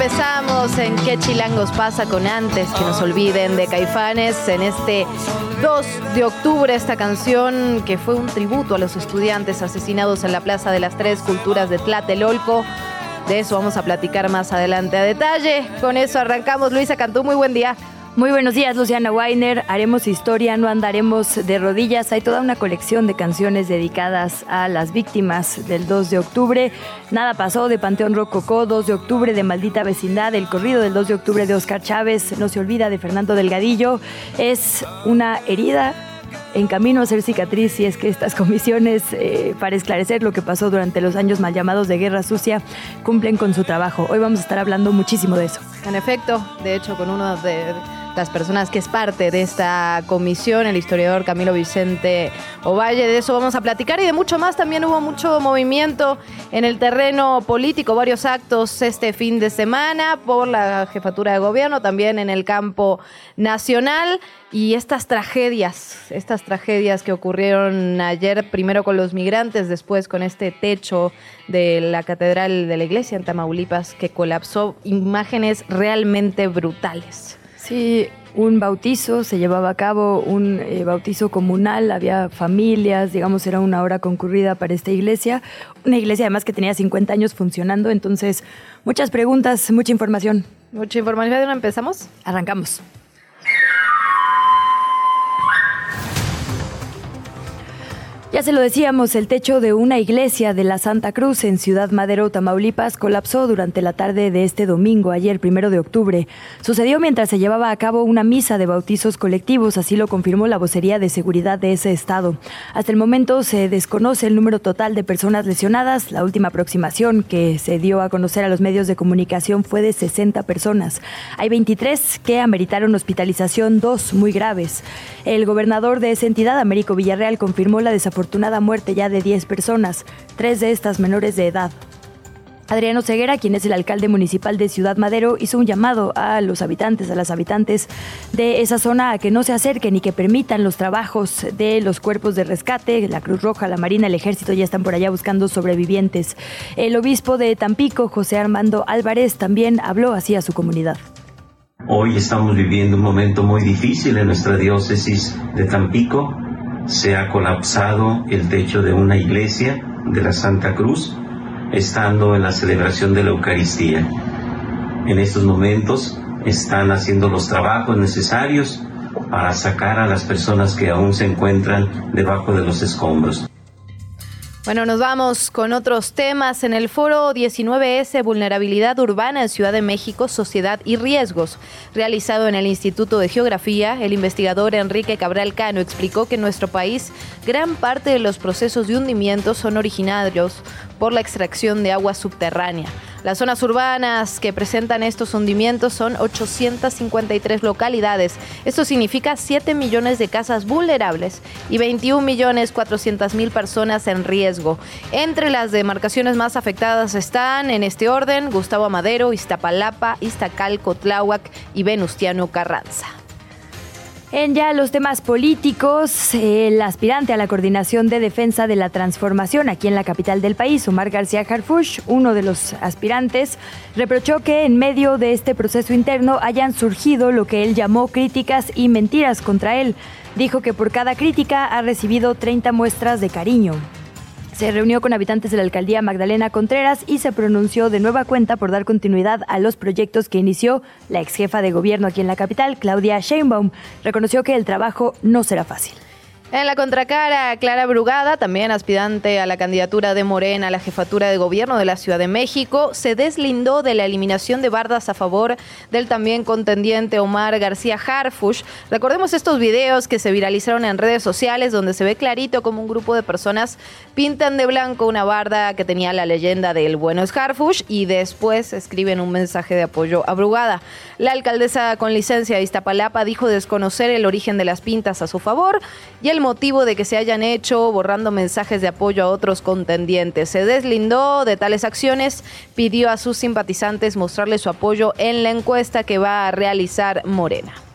Empezamos en ¿Qué chilangos pasa con antes? Que nos olviden de Caifanes en este 2 de octubre. Esta canción que fue un tributo a los estudiantes asesinados en la Plaza de las Tres Culturas de Tlatelolco. De eso vamos a platicar más adelante a detalle. Con eso arrancamos. Luisa Cantú, muy buen día. Muy buenos días, Luciana Weiner. Haremos historia, no andaremos de rodillas. Hay toda una colección de canciones dedicadas a las víctimas del 2 de octubre. Nada pasó de Panteón Rococó, 2 de octubre de Maldita Vecindad, el corrido del 2 de octubre de Oscar Chávez, no se olvida de Fernando Delgadillo. Es una herida en camino a ser cicatriz y es que estas comisiones eh, para esclarecer lo que pasó durante los años mal llamados de Guerra Sucia cumplen con su trabajo. Hoy vamos a estar hablando muchísimo de eso. En efecto, de hecho, con uno de las personas que es parte de esta comisión, el historiador Camilo Vicente Ovalle. De eso vamos a platicar y de mucho más. También hubo mucho movimiento en el terreno político, varios actos este fin de semana por la jefatura de gobierno, también en el campo nacional. Y estas tragedias, estas tragedias que ocurrieron ayer, primero con los migrantes, después con este techo de la catedral de la iglesia en Tamaulipas que colapsó, imágenes realmente brutales. Sí, un bautizo, se llevaba a cabo un eh, bautizo comunal, había familias, digamos, era una hora concurrida para esta iglesia, una iglesia además que tenía 50 años funcionando, entonces muchas preguntas, mucha información. Mucha información, ¿de dónde empezamos? Arrancamos. Ya se lo decíamos, el techo de una iglesia de la Santa Cruz en Ciudad Madero, Tamaulipas, colapsó durante la tarde de este domingo, ayer primero de octubre. Sucedió mientras se llevaba a cabo una misa de bautizos colectivos, así lo confirmó la vocería de seguridad de ese estado. Hasta el momento se desconoce el número total de personas lesionadas. La última aproximación que se dio a conocer a los medios de comunicación fue de 60 personas. Hay 23 que ameritaron hospitalización, dos muy graves. El gobernador de esa entidad, Américo Villarreal, confirmó la desafortunada muerte ya de 10 personas, tres de estas menores de edad. Adriano Ceguera, quien es el alcalde municipal de Ciudad Madero, hizo un llamado a los habitantes, a las habitantes de esa zona a que no se acerquen y que permitan los trabajos de los cuerpos de rescate. La Cruz Roja, la Marina, el Ejército ya están por allá buscando sobrevivientes. El obispo de Tampico, José Armando Álvarez, también habló así a su comunidad. Hoy estamos viviendo un momento muy difícil en nuestra diócesis de Tampico se ha colapsado el techo de una iglesia de la Santa Cruz, estando en la celebración de la Eucaristía. En estos momentos están haciendo los trabajos necesarios para sacar a las personas que aún se encuentran debajo de los escombros. Bueno, nos vamos con otros temas. En el foro 19S, Vulnerabilidad Urbana en Ciudad de México, Sociedad y Riesgos, realizado en el Instituto de Geografía, el investigador Enrique Cabral Cano explicó que en nuestro país gran parte de los procesos de hundimiento son originarios por la extracción de agua subterránea. Las zonas urbanas que presentan estos hundimientos son 853 localidades. Esto significa 7 millones de casas vulnerables y 21 millones 400 mil personas en riesgo. Entre las demarcaciones más afectadas están, en este orden, Gustavo Amadero, Iztapalapa, Iztacalco, Tláhuac y Venustiano Carranza. En ya los temas políticos, el aspirante a la coordinación de defensa de la transformación aquí en la capital del país, Omar García Harfush, uno de los aspirantes, reprochó que en medio de este proceso interno hayan surgido lo que él llamó críticas y mentiras contra él. Dijo que por cada crítica ha recibido 30 muestras de cariño. Se reunió con habitantes de la alcaldía Magdalena Contreras y se pronunció de nueva cuenta por dar continuidad a los proyectos que inició la ex jefa de gobierno aquí en la capital, Claudia Sheinbaum. Reconoció que el trabajo no será fácil. En la contracara, Clara Brugada, también aspirante a la candidatura de Morena a la jefatura de gobierno de la Ciudad de México, se deslindó de la eliminación de bardas a favor del también contendiente Omar García Harfush. Recordemos estos videos que se viralizaron en redes sociales donde se ve clarito como un grupo de personas pintan de blanco una barda que tenía la leyenda del bueno es Harfush y después escriben un mensaje de apoyo a Brugada. La alcaldesa con licencia de Iztapalapa dijo desconocer el origen de las pintas a su favor y el motivo de que se hayan hecho borrando mensajes de apoyo a otros contendientes. Se deslindó de tales acciones, pidió a sus simpatizantes mostrarle su apoyo en la encuesta que va a realizar Morena.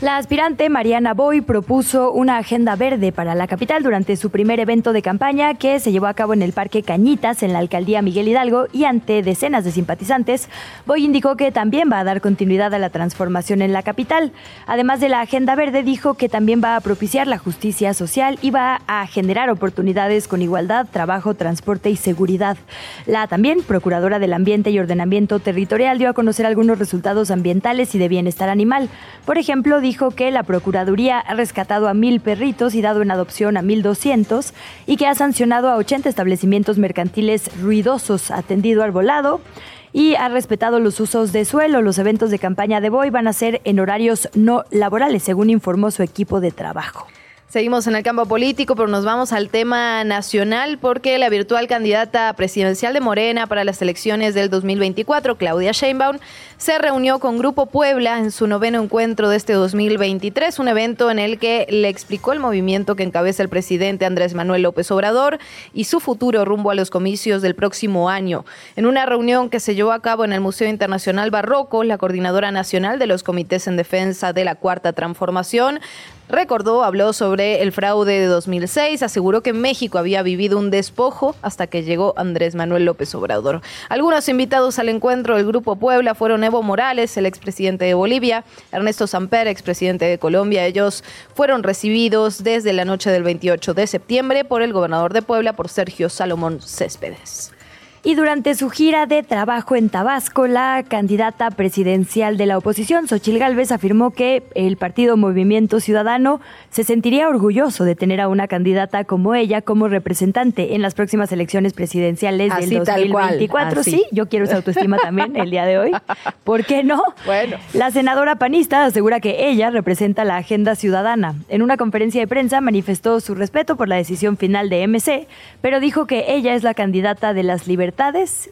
La aspirante Mariana Boy propuso una agenda verde para la capital durante su primer evento de campaña que se llevó a cabo en el Parque Cañitas en la alcaldía Miguel Hidalgo y ante decenas de simpatizantes. Boy indicó que también va a dar continuidad a la transformación en la capital. Además de la agenda verde, dijo que también va a propiciar la justicia social y va a generar oportunidades con igualdad, trabajo, transporte y seguridad. La también procuradora del Ambiente y Ordenamiento Territorial dio a conocer algunos resultados ambientales y de bienestar animal. Por ejemplo, dijo que la Procuraduría ha rescatado a mil perritos y dado en adopción a 1.200 y que ha sancionado a 80 establecimientos mercantiles ruidosos, atendido al volado y ha respetado los usos de suelo. Los eventos de campaña de Boy van a ser en horarios no laborales, según informó su equipo de trabajo. Seguimos en el campo político, pero nos vamos al tema nacional porque la virtual candidata presidencial de Morena para las elecciones del 2024, Claudia Sheinbaum, se reunió con Grupo Puebla en su noveno encuentro de este 2023, un evento en el que le explicó el movimiento que encabeza el presidente Andrés Manuel López Obrador y su futuro rumbo a los comicios del próximo año. En una reunión que se llevó a cabo en el Museo Internacional Barroco, la coordinadora nacional de los comités en defensa de la Cuarta Transformación Recordó, habló sobre el fraude de 2006, aseguró que México había vivido un despojo hasta que llegó Andrés Manuel López Obrador. Algunos invitados al encuentro del Grupo Puebla fueron Evo Morales, el expresidente de Bolivia, Ernesto Samper, expresidente de Colombia. Ellos fueron recibidos desde la noche del 28 de septiembre por el gobernador de Puebla, por Sergio Salomón Céspedes. Y durante su gira de trabajo en Tabasco, la candidata presidencial de la oposición, Xochil Gálvez, afirmó que el partido Movimiento Ciudadano se sentiría orgulloso de tener a una candidata como ella como representante en las próximas elecciones presidenciales del 2024. Sí, yo quiero esa autoestima también el día de hoy. ¿Por qué no? Bueno. La senadora panista asegura que ella representa la agenda ciudadana. En una conferencia de prensa manifestó su respeto por la decisión final de MC, pero dijo que ella es la candidata de las libertades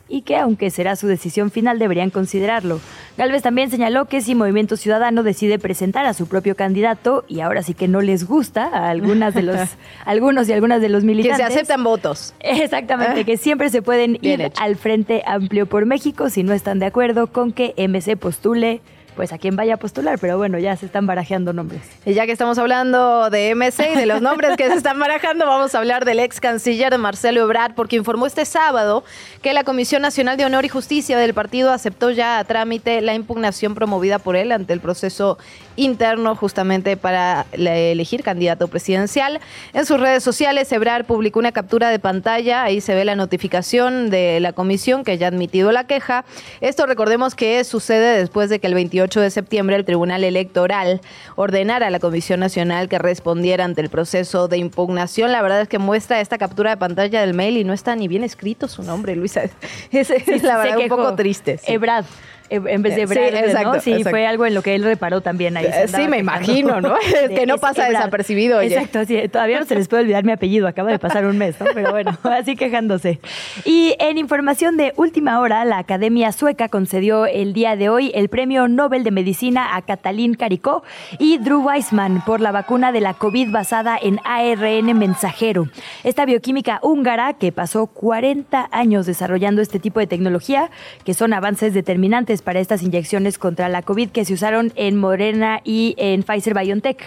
y que, aunque será su decisión final, deberían considerarlo. Galvez también señaló que si Movimiento Ciudadano decide presentar a su propio candidato y ahora sí que no les gusta a algunas de los, algunos y algunas de los militantes. Que se aceptan votos. Exactamente, que siempre se pueden ir al Frente Amplio por México si no están de acuerdo con que MC postule pues a quién vaya a postular, pero bueno, ya se están barajeando nombres. Y ya que estamos hablando de MC y de los nombres que se están barajando, vamos a hablar del ex canciller Marcelo Ebrard, porque informó este sábado que la Comisión Nacional de Honor y Justicia del partido aceptó ya a trámite la impugnación promovida por él ante el proceso interno justamente para elegir candidato presidencial. En sus redes sociales, Ebrard publicó una captura de pantalla, ahí se ve la notificación de la comisión que ya ha admitido la queja. Esto recordemos que sucede después de que el 28 de septiembre el Tribunal Electoral ordenara a la Comisión Nacional que respondiera ante el proceso de impugnación. La verdad es que muestra esta captura de pantalla del mail y no está ni bien escrito su nombre, Luisa. Es, la verdad un poco triste. Ebrard en vez de Brad, ¿no? Sí, fue algo en lo que él reparó también ahí. Sí, me imagino, ¿no? que no pasa desapercibido. Oye. Exacto, sí, todavía no se les puede olvidar mi apellido, acaba de pasar un mes, ¿no? Pero bueno, así quejándose. Y en información de última hora, la Academia Sueca concedió el día de hoy el Premio Nobel de Medicina a Catalín Caricó y Drew Weissman por la vacuna de la COVID basada en ARN mensajero. Esta bioquímica húngara que pasó 40 años desarrollando este tipo de tecnología, que son avances determinantes para estas inyecciones contra la COVID que se usaron en Morena y en Pfizer BioNTech.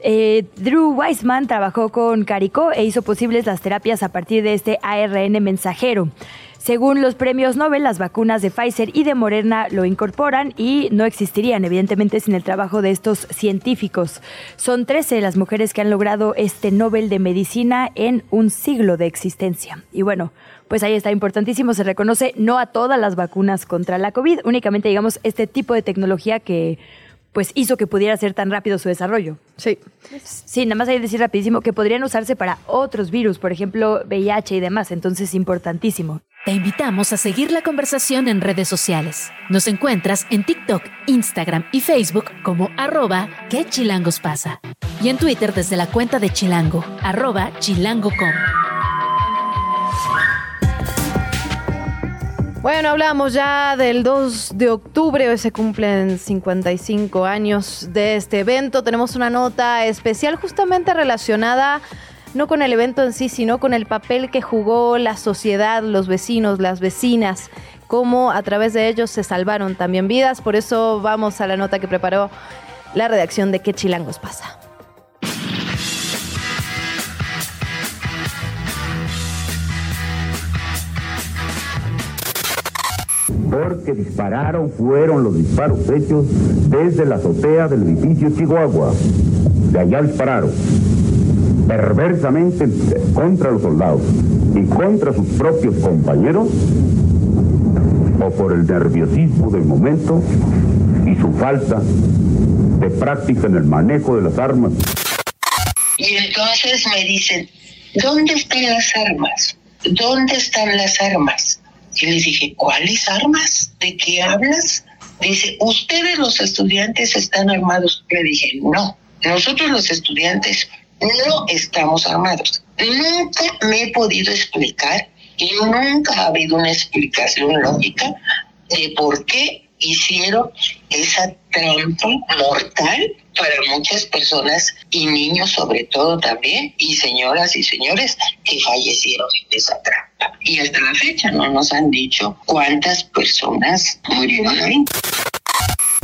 Eh, Drew Weissman trabajó con Caricó e hizo posibles las terapias a partir de este ARN mensajero. Según los premios Nobel, las vacunas de Pfizer y de Moderna lo incorporan y no existirían, evidentemente, sin el trabajo de estos científicos. Son 13 las mujeres que han logrado este Nobel de Medicina en un siglo de existencia. Y bueno, pues ahí está importantísimo, se reconoce no a todas las vacunas contra la COVID, únicamente digamos este tipo de tecnología que pues hizo que pudiera ser tan rápido su desarrollo. Sí. Sí, nada más hay que decir rapidísimo que podrían usarse para otros virus, por ejemplo, VIH y demás, entonces importantísimo. Te invitamos a seguir la conversación en redes sociales. Nos encuentras en TikTok, Instagram y Facebook como arroba que chilangos pasa. Y en Twitter desde la cuenta de Chilango, arroba chilango.com. Bueno, hablamos ya del 2 de octubre, hoy se cumplen 55 años de este evento. Tenemos una nota especial justamente relacionada no con el evento en sí, sino con el papel que jugó la sociedad, los vecinos, las vecinas, cómo a través de ellos se salvaron también vidas. Por eso vamos a la nota que preparó la redacción de ¿Qué chilangos pasa? porque dispararon fueron los disparos hechos desde la azotea del edificio Chihuahua. De allá dispararon perversamente contra los soldados y contra sus propios compañeros o por el nerviosismo del momento y su falta de práctica en el manejo de las armas. Y entonces me dicen, ¿dónde están las armas? ¿Dónde están las armas? Y les dije, ¿cuáles armas? ¿De qué hablas? Dice, ¿ustedes los estudiantes están armados? Le dije, no, nosotros los estudiantes no estamos armados. Nunca me he podido explicar y nunca ha habido una explicación lógica de por qué hicieron esa trampa mortal para muchas personas y niños sobre todo también y señoras y señores que fallecieron en esa trampa. Y hasta la fecha no nos han dicho cuántas personas murieron ahí.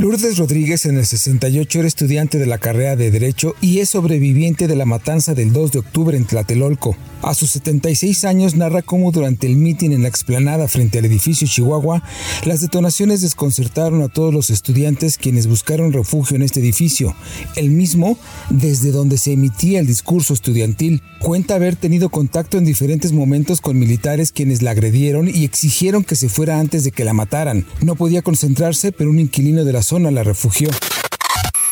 Lourdes Rodríguez en el 68 era estudiante de la carrera de Derecho y es sobreviviente de la matanza del 2 de octubre en Tlatelolco. A sus 76 años narra cómo durante el mitin en la explanada frente al edificio Chihuahua, las detonaciones desconcertaron a todos los estudiantes quienes buscaron refugio en este edificio, el mismo desde donde se emitía el discurso estudiantil. Cuenta haber tenido contacto en diferentes momentos con militares quienes la agredieron y exigieron que se fuera antes de que la mataran. No podía concentrarse, pero un de la zona la refugió.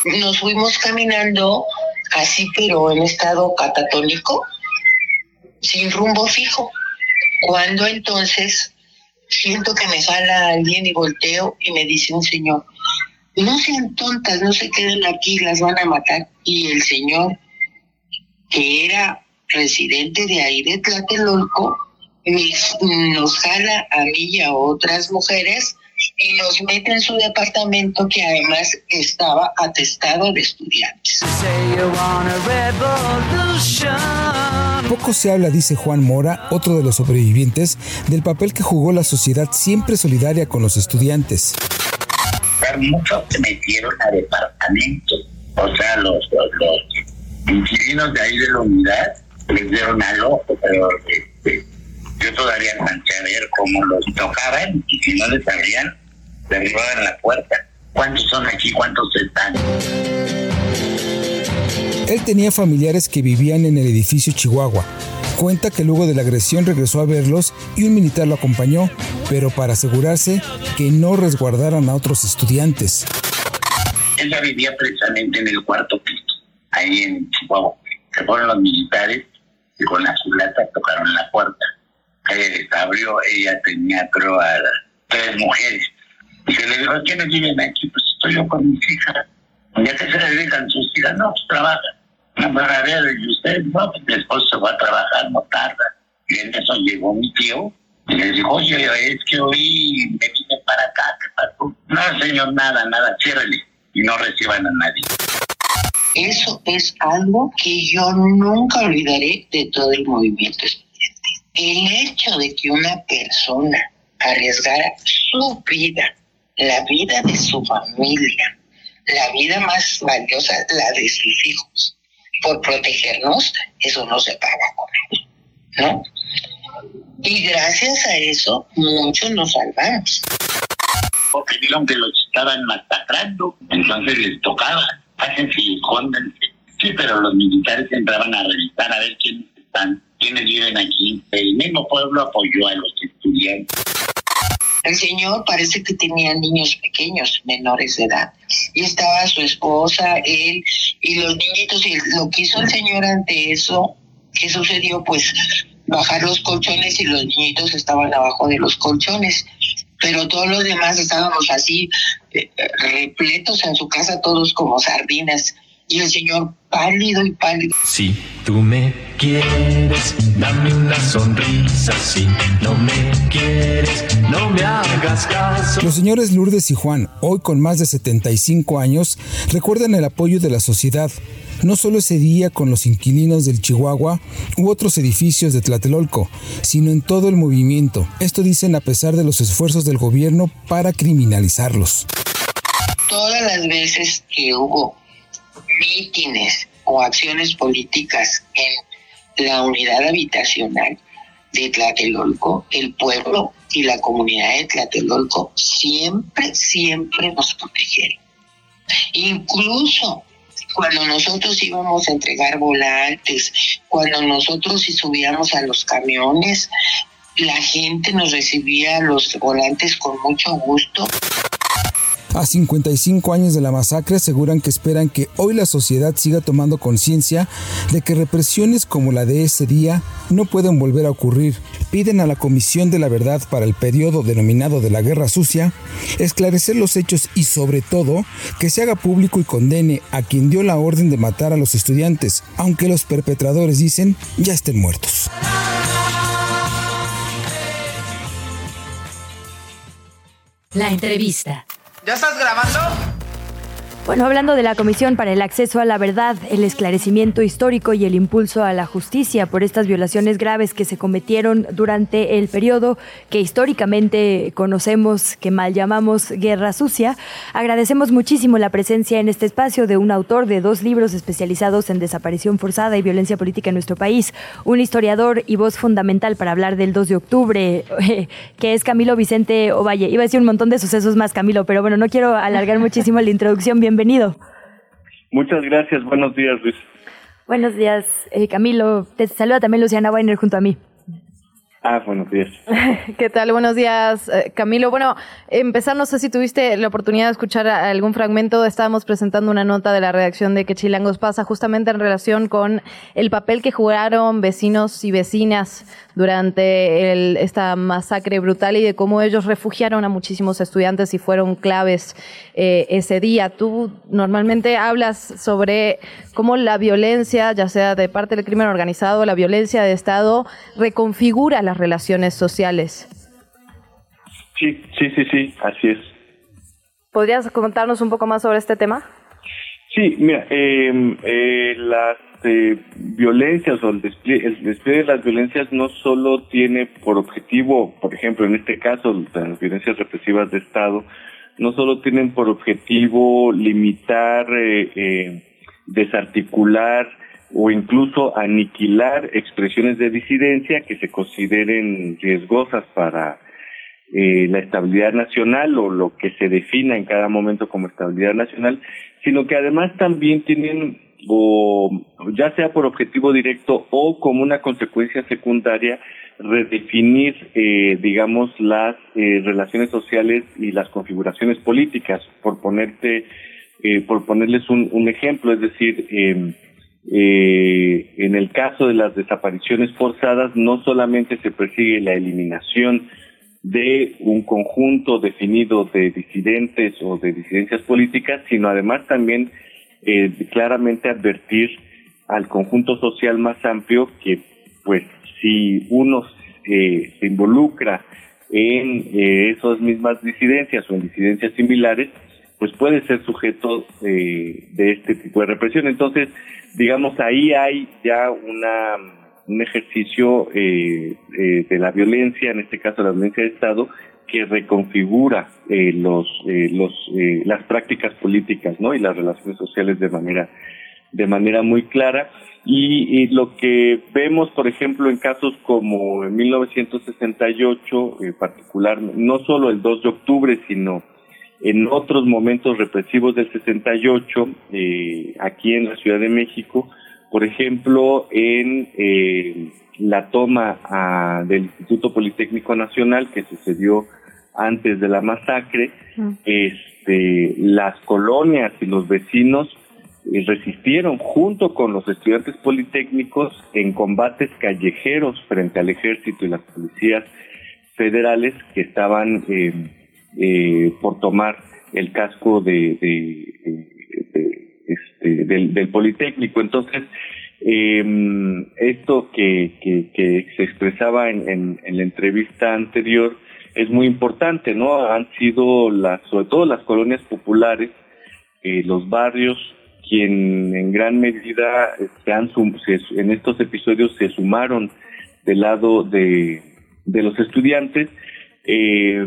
Nos fuimos caminando así, pero en estado catatónico sin rumbo fijo. Cuando entonces siento que me jala alguien y volteo y me dice un señor, no sean tontas, no se queden aquí, las van a matar. Y el señor, que era residente de ahí de Tlatelolco, nos jala a mí y a otras mujeres y nos mete en su departamento que además estaba atestado de estudiantes. Poco se habla, dice Juan Mora, otro de los sobrevivientes, del papel que jugó la sociedad siempre solidaria con los estudiantes. Muchos se metieron a departamentos, o sea, los, los, inquilinos de ahí de la unidad les dieron al ojo, pero este, yo todavía alcancé a ver cómo los tocaban y si no les derribaban la puerta. ¿Cuántos son aquí? ¿Cuántos están? Él tenía familiares que vivían en el edificio Chihuahua. Cuenta que luego de la agresión regresó a verlos y un militar lo acompañó, pero para asegurarse que no resguardaran a otros estudiantes. Ella vivía precisamente en el cuarto piso, ahí en Chihuahua. Se fueron los militares y con la culata tocaron la puerta. Ella abrió, ella tenía creo a tres mujeres. Y se le dijo, ¿quiénes viven aquí? Pues estoy yo con mis hijas. Ya que se le dedican sus hijas, no, pues trabajan. No, a ver, y usted, no, pues mi esposo se va a trabajar, no tarda. Y en eso llegó mi tío y le dijo, oye, es que hoy me vine para acá, ¿qué pasó? No, señor, nada, nada, ciérrele y no reciban a nadie. Eso es algo que yo nunca olvidaré de todo el movimiento estudiantil. El hecho de que una persona arriesgara su vida, la vida de su familia, la vida más valiosa, la de sus hijos, por protegernos, eso no se paga con él, ¿no? Y gracias a eso, muchos nos salvamos. Porque vieron que los estaban masacrando, entonces les tocaba, hácense y escóndanse. Sí, pero los militares entraban a revisar a ver quiénes están, quiénes viven aquí. El mismo pueblo apoyó a los estudiantes. El señor parece que tenía niños pequeños, menores de edad, y estaba su esposa, él y los niñitos, y lo que hizo el señor ante eso, ¿qué sucedió? Pues bajar los colchones y los niñitos estaban abajo de los colchones, pero todos los demás estábamos así, eh, repletos en su casa, todos como sardinas y el señor pálido y pálido. Si tú me quieres, dame una sonrisa. Si no me quieres, no me hagas caso. Los señores Lourdes y Juan, hoy con más de 75 años, recuerdan el apoyo de la sociedad. No solo ese día con los inquilinos del Chihuahua u otros edificios de Tlatelolco, sino en todo el movimiento. Esto dicen a pesar de los esfuerzos del gobierno para criminalizarlos. Todas las veces que hubo mítines o acciones políticas en la unidad habitacional de Tlatelolco, el pueblo y la comunidad de Tlatelolco siempre, siempre nos protegieron. Incluso cuando nosotros íbamos a entregar volantes, cuando nosotros subíamos a los camiones, la gente nos recibía los volantes con mucho gusto. A 55 años de la masacre aseguran que esperan que hoy la sociedad siga tomando conciencia de que represiones como la de ese día no pueden volver a ocurrir. Piden a la Comisión de la Verdad para el periodo denominado de la Guerra Sucia esclarecer los hechos y sobre todo que se haga público y condene a quien dio la orden de matar a los estudiantes, aunque los perpetradores dicen ya estén muertos. La entrevista. ¿Ya estás grabando? Bueno, hablando de la Comisión para el Acceso a la Verdad, el esclarecimiento histórico y el impulso a la justicia por estas violaciones graves que se cometieron durante el periodo que históricamente conocemos, que mal llamamos Guerra Sucia, agradecemos muchísimo la presencia en este espacio de un autor de dos libros especializados en desaparición forzada y violencia política en nuestro país, un historiador y voz fundamental para hablar del 2 de octubre, que es Camilo Vicente Ovalle. Iba a decir un montón de sucesos más, Camilo, pero bueno, no quiero alargar muchísimo la introducción. Bienvenido bienvenido. Muchas gracias, buenos días Luis. Buenos días eh, Camilo, te saluda también Luciana Weiner junto a mí. Ah, buenos días. ¿Qué tal? Buenos días, eh, Camilo. Bueno, empezar, no sé si tuviste la oportunidad de escuchar algún fragmento. Estábamos presentando una nota de la redacción de Que Chilangos pasa justamente en relación con el papel que jugaron vecinos y vecinas durante esta masacre brutal y de cómo ellos refugiaron a muchísimos estudiantes y fueron claves eh, ese día. Tú normalmente hablas sobre cómo la violencia, ya sea de parte del crimen organizado la violencia de Estado, reconfigura las relaciones sociales. Sí, sí, sí, sí, así es. ¿Podrías comentarnos un poco más sobre este tema? Sí, mira, em, eh, las eh, violencias o el despliegue, el despliegue de las violencias no solo tiene por objetivo, por ejemplo, en este caso, las violencias represivas de Estado, no solo tienen por objetivo limitar, eh, eh, desarticular o incluso aniquilar expresiones de disidencia que se consideren riesgosas para eh, la estabilidad nacional o lo que se defina en cada momento como estabilidad nacional, sino que además también tienen o ya sea por objetivo directo o como una consecuencia secundaria redefinir eh, digamos las eh, relaciones sociales y las configuraciones políticas por ponerte eh, por ponerles un, un, ejemplo es decir em, eh, en el caso de las desapariciones forzadas no solamente se persigue la eliminación de un conjunto definido de disidentes o de disidencias políticas, sino además también eh, claramente advertir al conjunto social más amplio que, pues, si uno se involucra en eh, esas mismas disidencias o en disidencias similares, pues puede ser sujeto eh, de este tipo de represión. Entonces, digamos, ahí hay ya una un ejercicio eh, eh, de la violencia, en este caso la violencia de Estado, que reconfigura eh, los, eh, los, eh, las prácticas políticas ¿no? y las relaciones sociales de manera, de manera muy clara. Y, y, lo que vemos, por ejemplo, en casos como en 1968, en particular, no solo el 2 de octubre, sino en otros momentos represivos del 68, eh, aquí en la Ciudad de México, por ejemplo, en eh, la toma a, del Instituto Politécnico Nacional que sucedió antes de la masacre, este, las colonias y los vecinos eh, resistieron junto con los estudiantes politécnicos en combates callejeros frente al ejército y las policías federales que estaban eh, eh, por tomar el casco de, este, del, Politécnico. Entonces, esto que, se expresaba en, en la entrevista anterior es muy importante, ¿no? Han sido las, sobre todo las colonias populares, eh, los barrios, quien en gran medida se han en estos episodios se sumaron del lado de, de los estudiantes eh,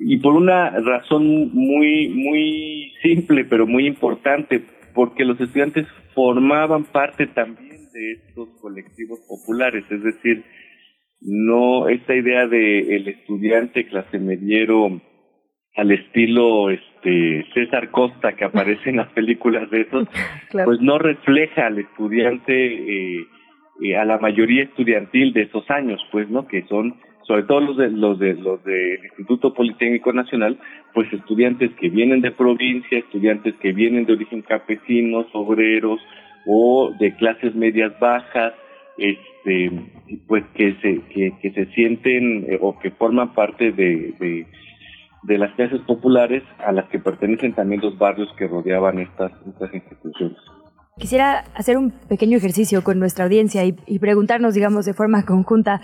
y por una razón muy muy simple pero muy importante porque los estudiantes formaban parte también de estos colectivos populares. Es decir no esta idea de el estudiante clase mediero al estilo este César Costa que aparece en las películas de esos pues no refleja al estudiante eh, eh, a la mayoría estudiantil de esos años pues no que son sobre todo los de los de los del Instituto Politécnico Nacional pues estudiantes que vienen de provincia estudiantes que vienen de origen campesinos obreros o de clases medias bajas este pues que se que, se sienten eh, o que forman parte de, de, las clases populares a las que pertenecen también los barrios que rodeaban estas estas instituciones. Quisiera hacer un pequeño ejercicio con nuestra audiencia y preguntarnos digamos de forma conjunta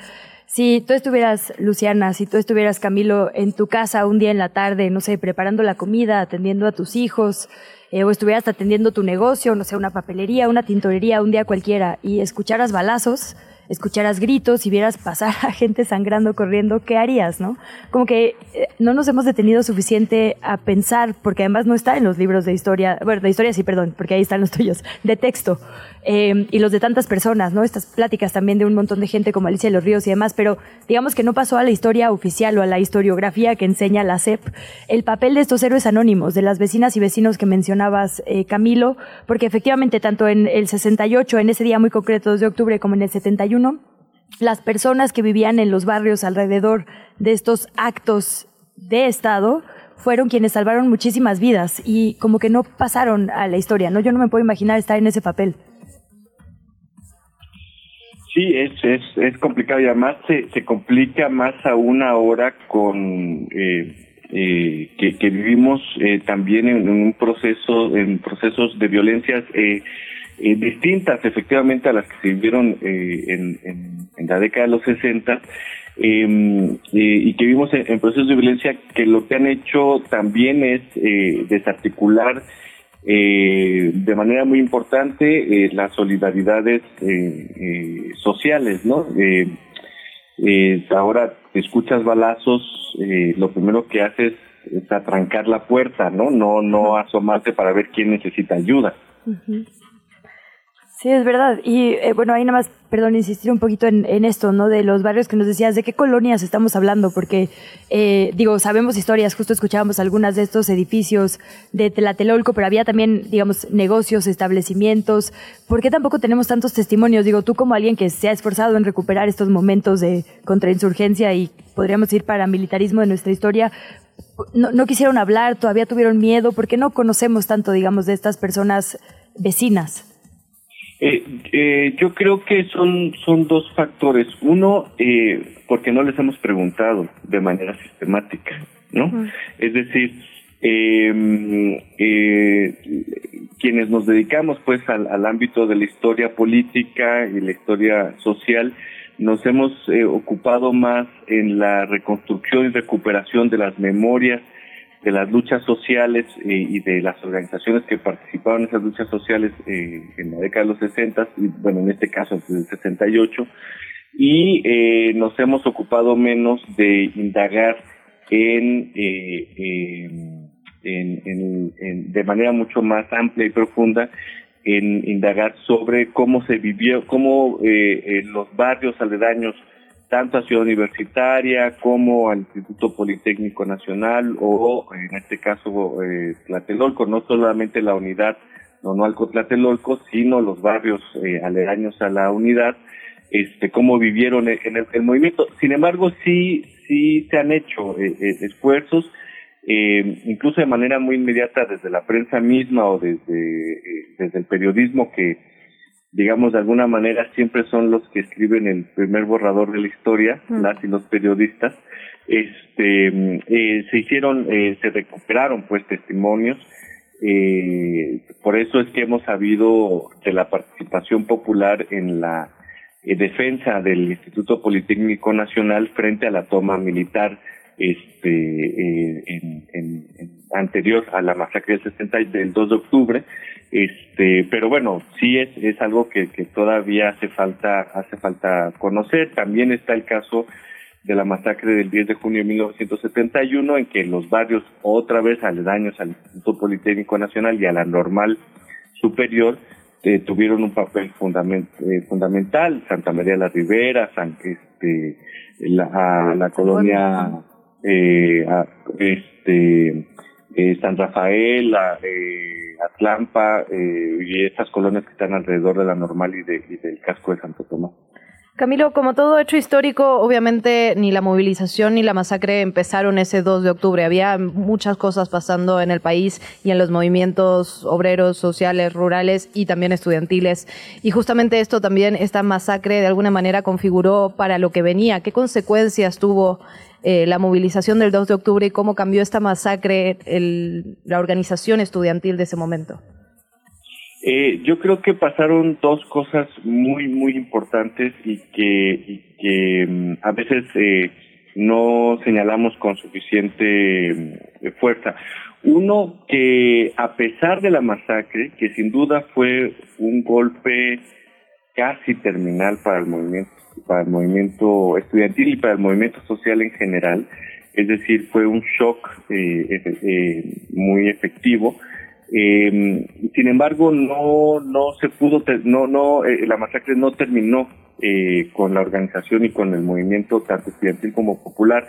si tú estuvieras, Luciana, si tú estuvieras, Camilo, en tu casa un día en la tarde, no sé, preparando la comida, atendiendo a tus hijos, eh, o estuvieras atendiendo tu negocio, no sé, una papelería, una tintorería, un día cualquiera, y escucharas balazos, escucharas gritos y vieras pasar a gente sangrando, corriendo, ¿qué harías, no? Como que eh, no nos hemos detenido suficiente a pensar, porque además no está en los libros de historia, bueno, de historia sí, perdón, porque ahí están los tuyos, de texto, eh, y los de tantas personas, ¿no? Estas pláticas también de un montón de gente como Alicia de los Ríos y demás, pero digamos que no pasó a la historia oficial o a la historiografía que enseña la CEP el papel de estos héroes anónimos, de las vecinas y vecinos que mencionabas, eh, Camilo, porque efectivamente tanto en el 68, en ese día muy concreto, 2 de octubre, como en el 71, las personas que vivían en los barrios alrededor de estos actos de Estado, fueron quienes salvaron muchísimas vidas y como que no pasaron a la historia, ¿no? Yo no me puedo imaginar estar en ese papel. Sí, es, es, es complicado y además se, se complica más aún ahora con eh, eh, que, vivimos eh, también en, un proceso, en procesos de violencias eh, eh, distintas efectivamente a las que se vivieron en, en, la década de los 60 em, y que vimos en, en, procesos de violencia que lo que han hecho también es desarticular eh, de manera muy importante eh, las solidaridades eh, eh sociales, ¿no? Eh, ahora escuchas balazos, lo primero que haces es atrancar la puerta, ¿no? No, no asomarte para ver quién necesita ayuda. Sí, es verdad. Y eh, bueno, ahí nada más, perdón, insistir un poquito en, en, esto, ¿no? De los barrios que nos decías, ¿de qué colonias estamos hablando? Porque, eh, digo, sabemos historias, justo escuchábamos algunas de estos edificios de Tlatelolco, pero había también, digamos, negocios, establecimientos. ¿Por qué tampoco tenemos tantos testimonios? Digo, tú como alguien que se ha esforzado en recuperar estos momentos de contrainsurgencia y podríamos ir para militarismo de nuestra historia, no, no quisieron hablar, todavía tuvieron miedo, ¿por qué no conocemos tanto, digamos, de estas personas vecinas? Eh, eh, yo creo que son, son dos factores. Uno, eh, porque no les hemos preguntado de manera sistemática, ¿no? Es decir, em, eh, quienes nos dedicamos pues al, al, ámbito de la historia política y la historia social, nos hemos eh, ocupado más en la reconstrucción y recuperación de las memorias de las luchas sociales eh, y de las organizaciones que participaron en esas luchas sociales eh, en la década de los 60 y bueno en este caso en el 68 y eh, nos hemos ocupado menos de indagar en, eh, en, en, en, de manera mucho más amplia y profunda en indagar sobre cómo se vivió, cómo los barrios aledaños tanto a Ciudad Universitaria como al Instituto Politécnico Nacional o en este caso eh, Tlatelolco, no solamente la unidad Nonualco Tlatelolco, sino los barrios eh, aledaños a la unidad, este, cómo vivieron en el, el, movimiento. Sin embargo, sí, sí se han hecho eh, eh, esfuerzos, eh, incluso de manera muy inmediata desde la prensa misma o desde, desde el periodismo que, digamos, de alguna manera siempre son los que escriben el primer borrador de la historia, las y los periodistas, este, se hicieron, se recuperaron pues testimonios, por eso es que hemos sabido de la participación popular en la eh, defensa del Instituto Politécnico Nacional frente a la toma militar este eh, en, anterior a la masacre del 60 del 2 de octubre este pero bueno sí es es algo que, que todavía hace falta hace falta conocer. También está el caso de la masacre del 10 de junio de 1971 en que los barrios otra vez aledaños al Instituto Politécnico Nacional y a la normal superior eh, tuvieron un papel eh, fundamental, Santa María de la Ribera, San, este, la, la colonia eh, este, San Rafael, Atlampa y estas colonias que están alrededor de la normal y, y del casco de Santo Tomás. Camilo, como todo hecho histórico, obviamente ni la movilización ni la masacre empezaron ese 2 de octubre. Había muchas cosas pasando en el país y en los movimientos obreros, sociales, rurales y también estudiantiles. Y justamente esto también, esta masacre de alguna manera configuró para lo que venía. ¿Qué consecuencias tuvo eh, la movilización del 2 de octubre y cómo cambió esta masacre la organización estudiantil de ese momento? Eh, yo creo que pasaron dos cosas muy, muy importantes y que, que mm, a veces eh, no señalamos con suficiente mm, fuerza. Uno, que a pesar de la masacre, que sin duda fue un golpe casi terminal para el movimiento, para el movimiento estudiantil y para el movimiento social en general, es decir, fue un shock eh, eh muy efectivo, eh, sin embargo, no, no se pudo, no, no, eh, la masacre no terminó con la organización y con el movimiento tanto estudiantil como popular.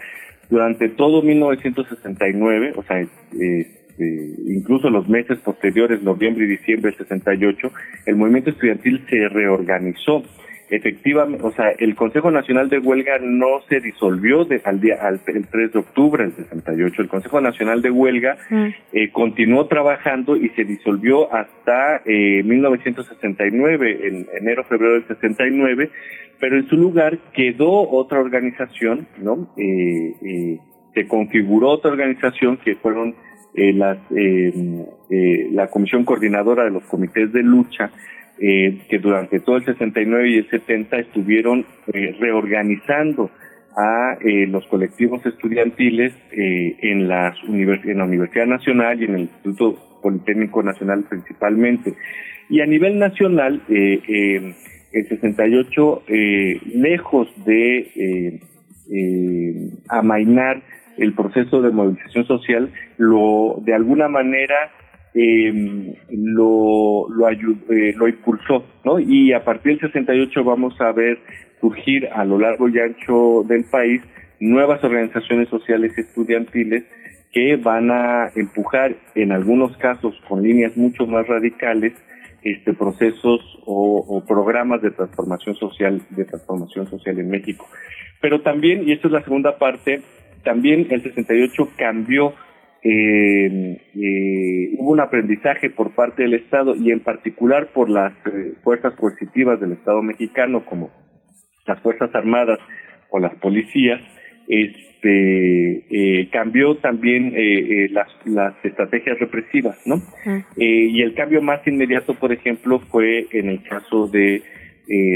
Durante todo 1969, o sea, este, incluso los meses posteriores, noviembre y diciembre del 68, el movimiento estudiantil se reorganizó efectivamente, o sea, el Consejo Nacional de Huelga no se disolvió de, al día al el 3 de octubre del 68. El Consejo Nacional de Huelga mm. eh, continuó trabajando y se disolvió hasta eh, 1969, en enero febrero del 69, pero en su lugar quedó otra organización, ¿no? Eh, eh, se configuró otra organización que fueron eh, las la Comisión Coordinadora de los Comités de Lucha eh, que durante todo el 69 y el 70 estuvieron eh, reorganizando a eh, los colectivos estudiantiles en, las en la Universidad Nacional y en el Instituto Politécnico Nacional principalmente. Y a nivel nacional, el 68, lejos de amainar el proceso de movilización social, lo de alguna manera eh, lo, lo, eh, lo impulsó, ¿no? Y a partir del 68 vamos a ver surgir a lo largo y ancho del país nuevas organizaciones sociales estudiantiles que van a empujar, en algunos casos con líneas mucho más radicales, este procesos o, o, programas de transformación social, de transformación social en México. Pero también, y esta es la segunda parte, también el 68 cambió eh, eh, hubo un aprendizaje por parte del Estado y en particular por las eh, fuerzas coercitivas del Estado mexicano como las Fuerzas Armadas o las policías, este eh, cambió también eh, las, las estrategias represivas, ¿no? y el cambio más inmediato, por ejemplo, fue en el caso de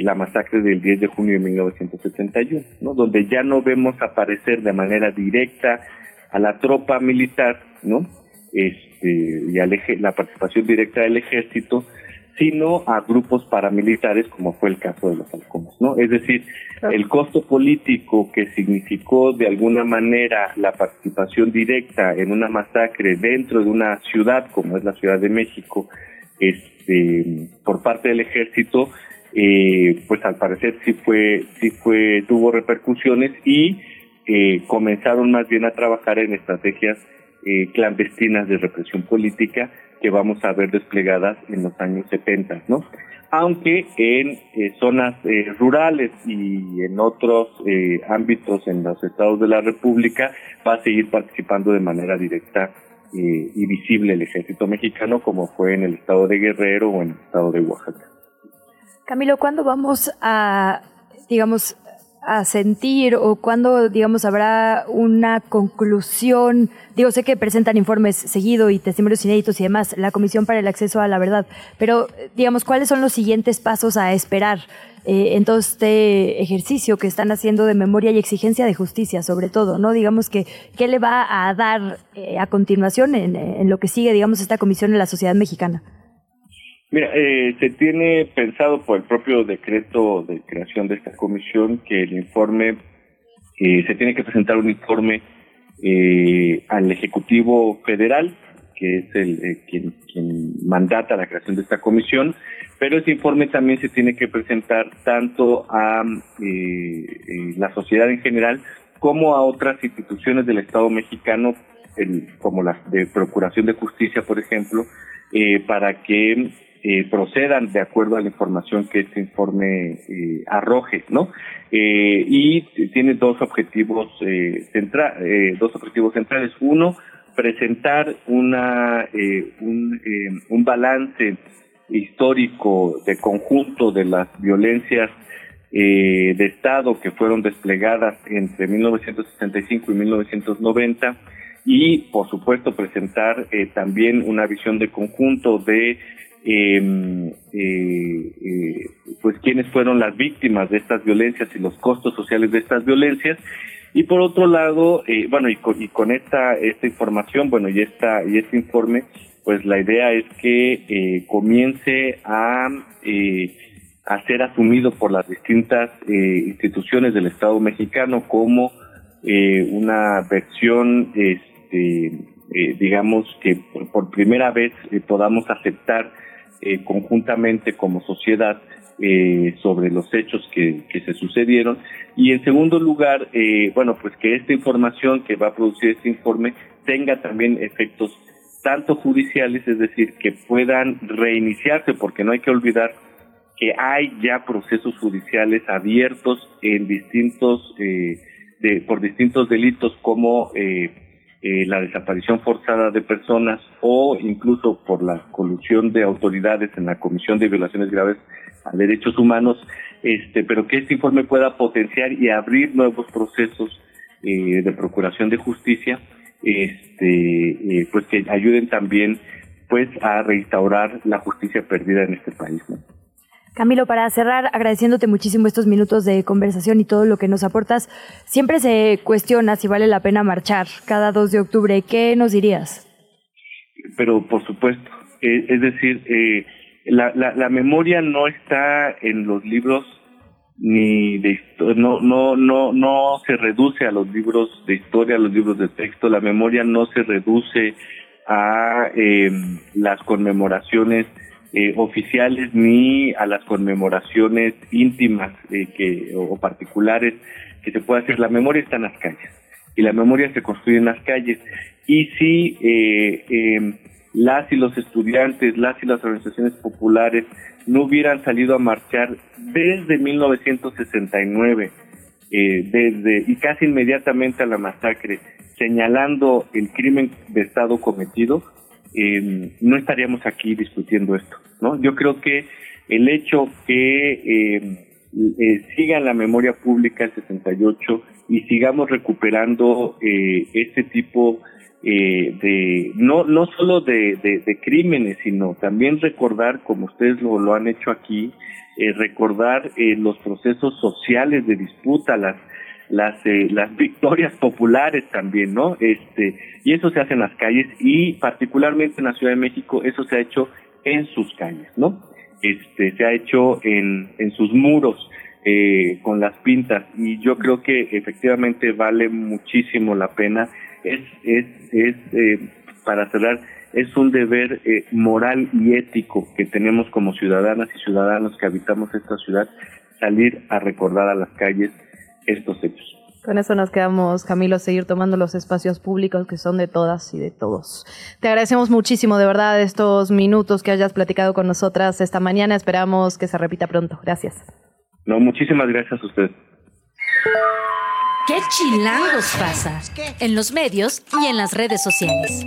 la masacre del 10 de junio de 1971, ¿no? Donde ya no vemos aparecer de manera directa a la tropa militar, ¿no? Este, y al la participación directa del ejército, sino a grupos paramilitares como fue el caso de los halcones, ¿no? Es decir, el costo político que significó de alguna manera la participación directa en una masacre dentro de una ciudad como es la Ciudad de México, este, por parte del ejército, eh, pues al parecer sí fue, sí fue, tuvo repercusiones y eh, comenzaron más bien a trabajar en estrategias eh, clandestinas de represión política que vamos a ver desplegadas en los años 70, ¿no? aunque en eh, zonas eh, rurales y en otros eh, ámbitos en los estados de la República va a seguir participando de manera directa y visible el ejército mexicano como fue en el estado de Guerrero o en el estado de Oaxaca. Camilo, ¿cuándo vamos a, digamos, a sentir o cuándo, digamos, habrá una conclusión? Digo, sé que presentan informes seguido y testimonios inéditos y demás, la Comisión para el Acceso a la Verdad, pero, digamos, ¿cuáles son los siguientes pasos a esperar eh, en todo este ejercicio que están haciendo de memoria y exigencia de justicia, sobre todo, ¿no? Digamos que, ¿qué le va a dar eh, a continuación en, en lo que sigue, digamos, esta comisión en la sociedad mexicana? Mira, eh, se tiene pensado por el propio decreto de creación de esta comisión que el informe, eh, se tiene que presentar un informe eh, al Ejecutivo Federal, que es el quien, quien mandata la creación de esta comisión, pero ese informe también se tiene que presentar tanto a la sociedad en general como a otras instituciones del Estado mexicano, como las de Procuración de Justicia, por ejemplo, para que eh, procedan de acuerdo a la información que este informe eh, arroje, ¿no? Eh, y tiene dos objetivos centra dos objetivos centrales. Uno, presentar una un, balance histórico de conjunto de las violencias de Estado que fueron desplegadas entre 1965 y 1990 y, por supuesto, presentar también una visión de conjunto de eh, eh, pues quiénes fueron las víctimas de estas violencias y los costos sociales de estas violencias. Y por otro lado eh, bueno y con, esta esta información bueno y esta y este informe pues la idea es que eh, comience a a ser asumido por las distintas instituciones del Estado mexicano como una versión este digamos que por primera vez podamos aceptar eh, conjuntamente como sociedad eh, sobre los hechos que, se sucedieron. Y en segundo lugar eh, bueno pues que esta información que va a producir este informe tenga también efectos tanto judiciales es decir que puedan reiniciarse porque no hay que olvidar que hay ya procesos judiciales abiertos en distintos de, por distintos delitos como eh, la desaparición forzada de personas o incluso por la colusión de autoridades en la Comisión de Violaciones Graves a Derechos Humanos, este, pero que este informe pueda potenciar y abrir nuevos procesos eh, de procuración de justicia, este, eh, pues que ayuden también pues a restaurar la justicia perdida en este país. Camilo, para cerrar, agradeciéndote muchísimo estos minutos de conversación y todo lo que nos aportas, siempre se cuestiona si vale la pena marchar cada 2 de octubre. ¿Qué nos dirías? Pero por supuesto, eh, es decir, eh, la, la, memoria no está en los libros ni de no no no no se reduce a los libros de historia, a los libros de texto. La memoria no se reduce a eh, las conmemoraciones eh, oficiales ni a las conmemoraciones íntimas eh, que, o particulares que se puede hacer. La memoria está en las calles y la memoria se construye en las calles. Y si eh, em, las y los estudiantes, las y las organizaciones populares no hubieran salido a marchar desde 1969, desde y casi inmediatamente a la masacre, señalando el crimen de Estado cometido, eh, no estaríamos aquí discutiendo esto, ¿no? Yo creo que el hecho que eh, eh, siga en la memoria pública el 68 y sigamos recuperando eh, este tipo eh, de, no, no solo de, de, crímenes, sino también recordar, como ustedes lo, lo han hecho aquí, recordar los procesos sociales de disputa, las las eh, las victorias populares también, ¿no? Este y eso se hace en las calles y particularmente en la Ciudad de México eso se ha hecho en sus calles, ¿no? Este se ha hecho en en sus muros eh, con las pintas y yo creo que efectivamente vale muchísimo la pena es es es eh, para cerrar es un deber eh, moral y ético que tenemos como ciudadanas y ciudadanos que habitamos esta ciudad salir a recordar a las calles estos hechos. Con eso nos quedamos, Camilo, seguir tomando los espacios públicos que son de todas y de todos. Te agradecemos muchísimo, de verdad, estos minutos que hayas platicado con nosotras esta mañana. Esperamos que se repita pronto. Gracias. No, muchísimas gracias a usted. ¿Qué chilangos pasa? En los medios y en las redes sociales.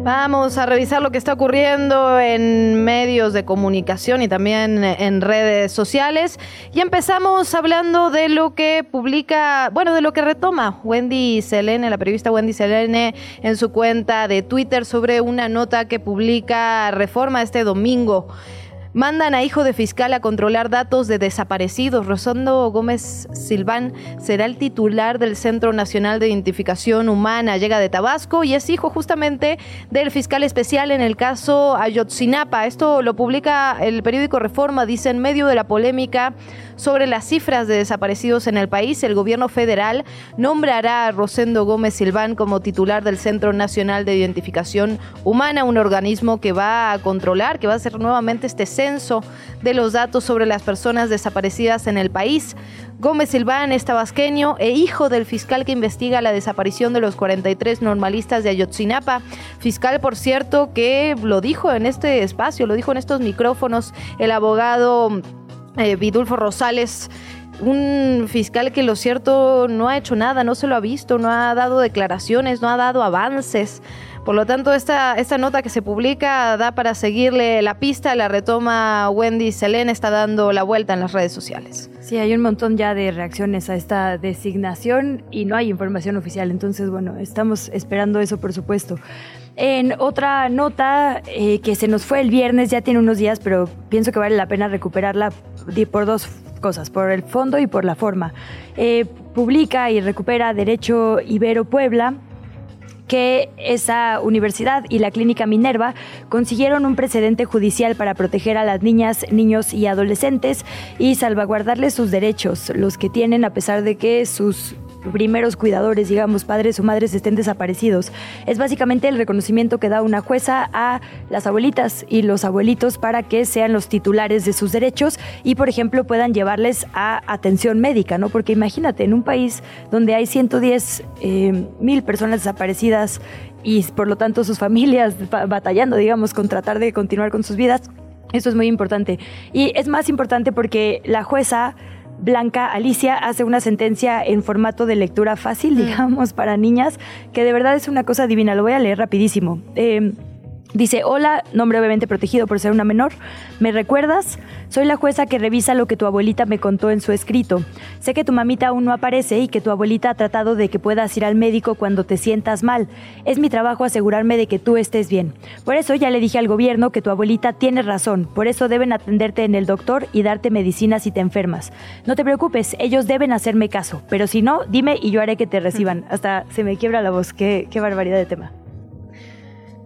Vamos a revisar lo que está ocurriendo en medios de comunicación y también en redes sociales. Y empezamos hablando de lo que publica, bueno, de lo que retoma Wendy Selene, la periodista Wendy Selene, en su cuenta de Twitter sobre una nota que publica Reforma este domingo. Mandan a hijo de fiscal a controlar datos de desaparecidos. Rosondo Gómez Silván será el titular del Centro Nacional de Identificación Humana. Llega de Tabasco y es hijo justamente del fiscal especial en el caso Ayotzinapa. Esto lo publica el periódico Reforma. Dice en medio de la polémica sobre las cifras de desaparecidos en el país, el gobierno federal nombrará a Rosendo Gómez Silván como titular del Centro Nacional de Identificación Humana, un organismo que va a controlar, que va a hacer nuevamente este censo de los datos sobre las personas desaparecidas en el país. Gómez Silván es tabasqueño e hijo del fiscal que investiga la desaparición de los 43 normalistas de Ayotzinapa. Fiscal, por cierto, que lo dijo en este espacio, lo dijo en estos micrófonos el abogado eh, Vidulfo Rosales, un fiscal que lo cierto no ha hecho nada, no se lo ha visto, no ha dado declaraciones, no ha dado avances. Por lo tanto, esta, esta nota que se publica da para seguirle la pista, la retoma Wendy Selene, está dando la vuelta en las redes sociales. Sí, hay un montón ya de reacciones a esta designación y no hay información oficial, entonces bueno, estamos esperando eso por supuesto. En otra nota eh, que se nos fue el viernes, ya tiene unos días, pero pienso que vale la pena recuperarla por dos cosas, por el fondo y por la forma. Eh, publica y recupera Derecho Ibero Puebla que esa universidad y la clínica Minerva consiguieron un precedente judicial para proteger a las niñas, niños y adolescentes y salvaguardarles sus derechos, los que tienen a pesar de que sus primeros cuidadores, digamos, padres o madres estén desaparecidos. Es básicamente el reconocimiento que da una jueza a las abuelitas y los abuelitos para que sean los titulares de sus derechos y, por ejemplo, puedan llevarles a atención médica, ¿no? Porque imagínate, en un país donde hay 110 eh, mil personas desaparecidas y por lo tanto sus familias batallando, digamos, con tratar de continuar con sus vidas, eso es muy importante. Y es más importante porque la jueza Blanca Alicia hace una sentencia en formato de lectura fácil, mm. digamos, para niñas, que de verdad es una cosa divina. Lo voy a leer rapidísimo. Eh, Dice, hola, nombre obviamente protegido por ser una menor. ¿Me recuerdas? Soy la jueza que revisa lo que tu abuelita me contó en su escrito. Sé que tu mamita aún no aparece y que tu abuelita ha tratado de que puedas ir al médico cuando te sientas mal. Es mi trabajo asegurarme de que tú estés bien. Por eso ya le dije al gobierno que tu abuelita tiene razón. Por eso deben atenderte en el doctor y darte medicina si te enfermas. No te preocupes, ellos deben hacerme caso. Pero si no, dime y yo haré que te reciban. Hasta se me quiebra la voz. Qué, qué barbaridad de tema.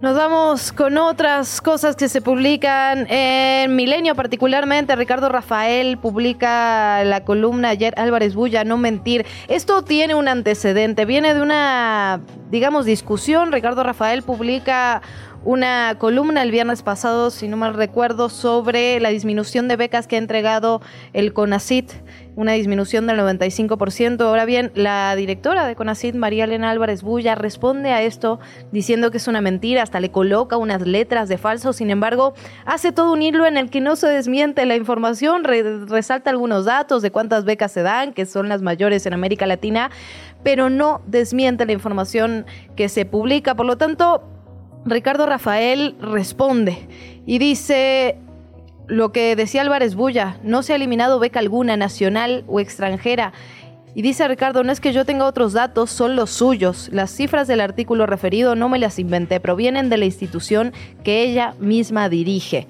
Nos vamos con otras cosas que se publican en Milenio, particularmente Ricardo Rafael publica la columna ayer Álvarez Bulla, no mentir. Esto tiene un antecedente, viene de una, digamos, discusión. Ricardo Rafael publica una columna el viernes pasado, si no mal recuerdo, sobre la disminución de becas que ha entregado el CONACIT, una disminución del 95%. Ahora bien, la directora de CONACIT, María Elena Álvarez Bulla, responde a esto diciendo que es una mentira, hasta le coloca unas letras de falso, sin embargo, hace todo un hilo en el que no se desmiente la información, resalta algunos datos de cuántas becas se dan, que son las mayores en América Latina, pero no desmiente la información que se publica. Por lo tanto, Ricardo Rafael responde y dice lo que decía Álvarez Bulla, no se ha eliminado beca alguna nacional o extranjera. Y dice Ricardo, no es que yo tenga otros datos, son los suyos. Las cifras del artículo referido no me las inventé, provienen de la institución que ella misma dirige.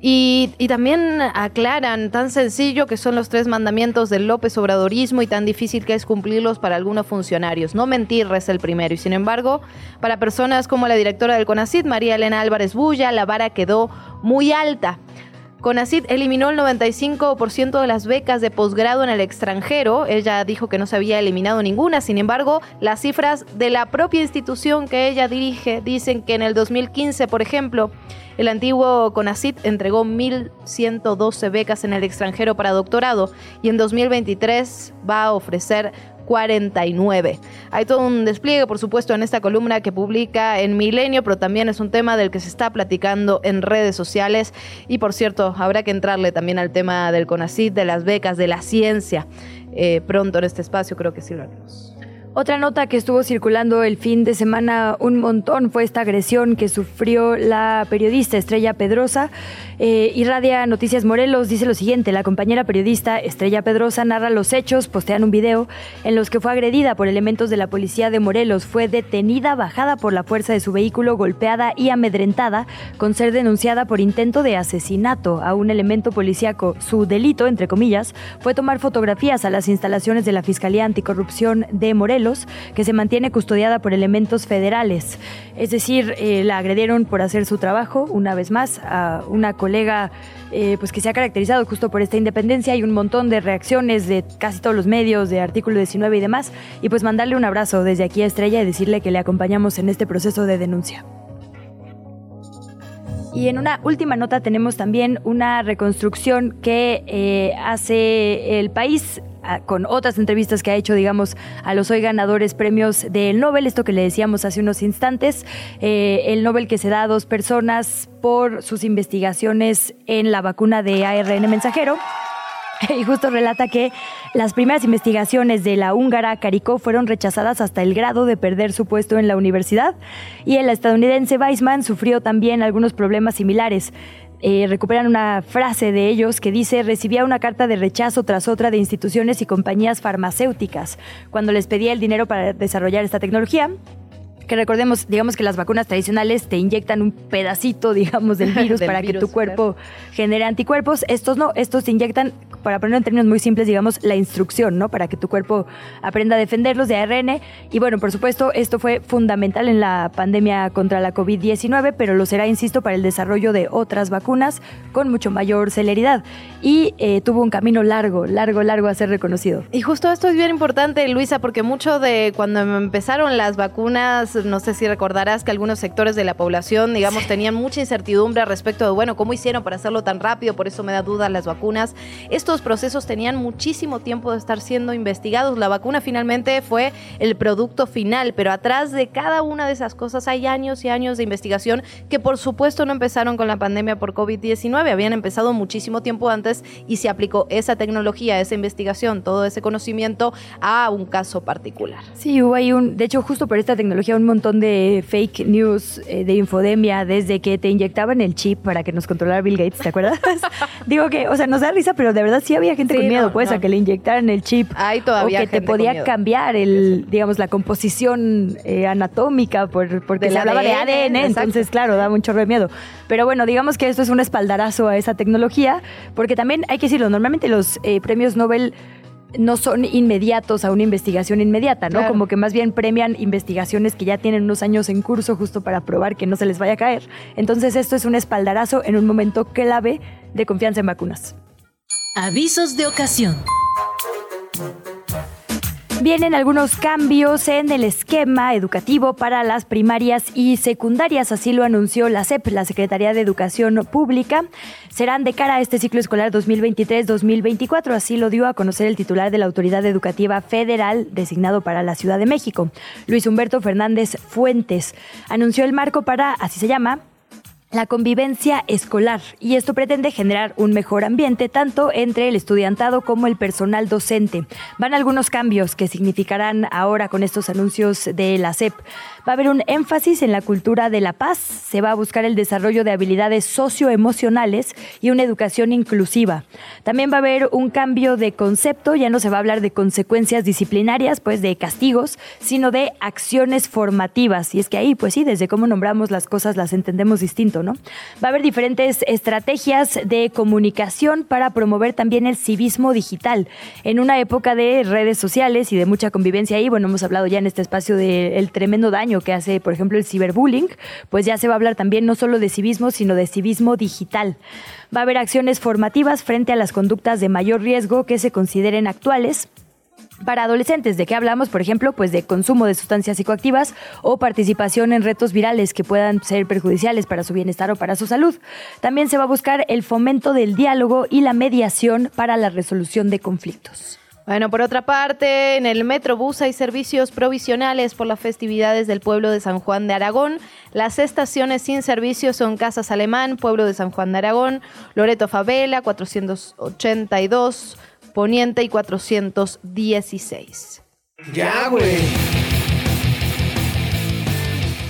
Y, también aclaran tan sencillo que son los tres mandamientos del López Obradorismo y tan difícil que es cumplirlos para algunos funcionarios. No mentir es el primero. Y sin embargo, para personas como la directora del CONACID, María Elena Álvarez Bulla, la vara quedó muy alta. CONACID eliminó el 95% de las becas de posgrado en el extranjero. Ella dijo que no se había eliminado ninguna. Sin embargo, las cifras de la propia institución que ella dirige dicen que en el 2015, por ejemplo, el antiguo CONACID entregó 1.112 becas en el extranjero para doctorado y en 2023 va a ofrecer 49. Hay todo un despliegue, por supuesto, en esta columna que publica en Milenio, pero también es un tema del que se está platicando en redes sociales. Y por cierto, habrá que entrarle también al tema del CONACID, de las becas, de la ciencia. Eh, pronto en este espacio, creo que sí lo haremos. Otra nota que estuvo circulando el fin de semana un montón fue esta agresión que sufrió la periodista Estrella Pedrosa. Eh, irradia Noticias Morelos dice lo siguiente, la compañera periodista Estrella Pedrosa narra los hechos, postean un video en los que fue agredida por elementos de la policía de Morelos, fue detenida, bajada por la fuerza de su vehículo, golpeada y amedrentada con ser denunciada por intento de asesinato a un elemento policíaco. Su delito, entre comillas, fue tomar fotografías a las instalaciones de la Fiscalía Anticorrupción de Morelos que se mantiene custodiada por elementos federales. Es decir, eh, la agredieron por hacer su trabajo, una vez más, a una colega eh, pues que se ha caracterizado justo por esta independencia. Hay un montón de reacciones de casi todos los medios, de artículo 19 y demás. Y pues mandarle un abrazo desde aquí a Estrella y decirle que le acompañamos en este proceso de denuncia. Y en una última nota tenemos también una reconstrucción que eh, hace el país con otras entrevistas que ha hecho, digamos, a los hoy ganadores premios del Nobel, esto que le decíamos hace unos instantes, eh, el Nobel que se da a dos personas por sus investigaciones en la vacuna de ARN mensajero. Y justo relata que las primeras investigaciones de la húngara Caricó fueron rechazadas hasta el grado de perder su puesto en la universidad y el estadounidense Weissman sufrió también algunos problemas similares. Eh, recuperan una frase de ellos que dice, recibía una carta de rechazo tras otra de instituciones y compañías farmacéuticas cuando les pedía el dinero para desarrollar esta tecnología que recordemos, digamos que las vacunas tradicionales te inyectan un pedacito, digamos, del virus para que tu cuerpo genere anticuerpos. Estos no, estos te inyectan para ponerlo en términos muy simples, digamos, la instrucción, ¿no? Para que tu cuerpo aprenda a defenderlos de ARN. Y bueno, por supuesto, esto fue fundamental en la pandemia contra la COVID-19, pero lo será, insisto, para el desarrollo de otras vacunas con mucho mayor celeridad. Y eh, tuvo un camino largo, largo, largo a ser reconocido. Y justo esto es bien importante, Luisa, porque mucho de cuando empezaron las vacunas, no sé si recordarás que algunos sectores de la población, digamos, tenían mucha incertidumbre respecto de, bueno, ¿cómo hicieron para hacerlo tan rápido? Por eso me da duda las vacunas. Esto estos procesos tenían muchísimo tiempo de estar siendo investigados. La vacuna finalmente fue el producto final, pero atrás de cada una de esas cosas hay años y años de investigación que por supuesto no empezaron con la pandemia por COVID-19, habían empezado muchísimo tiempo antes y se aplicó esa tecnología, esa investigación, todo ese conocimiento a un caso particular. Sí, hubo ahí un, de hecho justo por esta tecnología un montón de fake news, eh, de infodemia, desde que te inyectaban el chip para que nos controlara Bill Gates, ¿te acuerdas? Digo que, o sea, nos da risa, pero de verdad sí había gente con miedo, pues, a que le inyectaran el chip. Hay todavía o que te podía cambiar el, digamos, la composición eh, anatómica por, porque se hablaba de ADN, entonces, claro, da mucho de miedo. Pero bueno, digamos que esto es un espaldarazo a esa tecnología, porque también hay que decirlo, normalmente los eh, premios Nobel no son inmediatos a una investigación inmediata, ¿no? Como que más bien premian investigaciones que ya tienen unos años en curso justo para probar que no se les vaya a caer. Entonces esto es un espaldarazo en un momento clave de confianza en vacunas. Avisos de ocasión. Vienen algunos cambios en el esquema educativo para las primarias y secundarias, así lo anunció la SEP, la Secretaría de Educación Pública. Serán de cara a este ciclo escolar 2023-2024, así lo dio a conocer el titular de la Autoridad Educativa Federal designado para la Ciudad de México, Luis Humberto Fernández Fuentes. Anunció el marco para, así se llama, la convivencia escolar y esto pretende generar un mejor ambiente tanto entre el estudiantado como el personal docente. Van algunos cambios que significarán ahora con estos anuncios de la SEP. Va a haber un énfasis en la cultura de la paz, se va a buscar el desarrollo de habilidades socioemocionales y una educación inclusiva. También va a haber un cambio de concepto, ya no se va a hablar de consecuencias disciplinarias, pues de castigos, sino de acciones formativas. Y es que ahí, pues sí, desde cómo nombramos las cosas las entendemos distinto. Va a haber diferentes estrategias de comunicación para promover también el civismo digital. En una época de redes sociales y de mucha convivencia ahí, bueno, hemos hablado ya en este espacio del tremendo daño que hace, por ejemplo, el ciberbullying, pues ya se va a hablar también no solo de civismo, sino de civismo digital. Va a haber acciones formativas frente a las conductas de mayor riesgo que se consideren actuales para adolescentes, ¿de qué hablamos? Por ejemplo, pues de consumo de sustancias psicoactivas o participación en retos virales que puedan ser perjudiciales para su bienestar o para su salud. También se va a buscar el fomento del diálogo y la mediación para la resolución de conflictos. Bueno, por otra parte, en el Metrobús hay servicios provisionales por las festividades del pueblo de San Juan de Aragón. Las estaciones sin servicio son Casas Alemán, pueblo de San Juan de Aragón, Loreto Favela, 482, Poniente y 416. Ya, güey.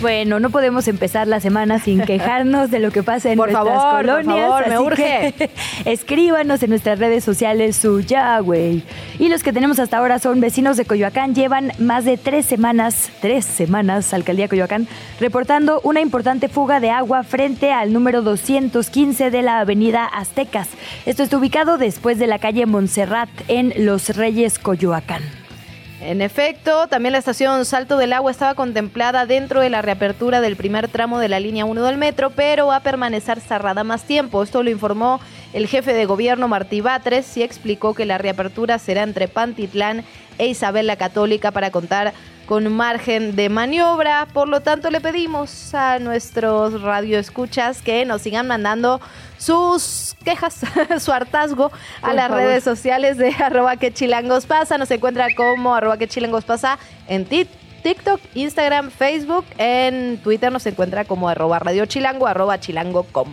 Bueno, no podemos empezar la semana sin quejarnos de lo que pasa en nuestras colonias. Por favor, me urge. escríbanos en nuestras redes sociales su ya, güey. Y los que tenemos hasta ahora son vecinos de Coyoacán. Llevan más de tres semanas, tres semanas, Alcaldía Coyoacán, reportando una importante fuga de agua frente al número 215 de la avenida Aztecas. Esto está ubicado después de la calle Montserrat en Los Reyes, Coyoacán. En efecto, también la estación Salto del Agua estaba contemplada dentro de la reapertura del primer tramo de la línea 1 del metro, pero va a permanecer cerrada más tiempo. Esto lo informó el jefe de gobierno Martí Batres y explicó que la reapertura será entre Pantitlán e Isabel la Católica para contar con margen de maniobra. Por lo tanto, le pedimos a nuestros radioescuchas que nos sigan mandando sus quejas, su hartazgo a las redes sociales de arroba que chilangos pasa. Nos encuentra como arroba que chilangos pasa en TikTok, Instagram, Facebook. En Twitter nos encuentra como arroba radio chilango, arroba chilango.com.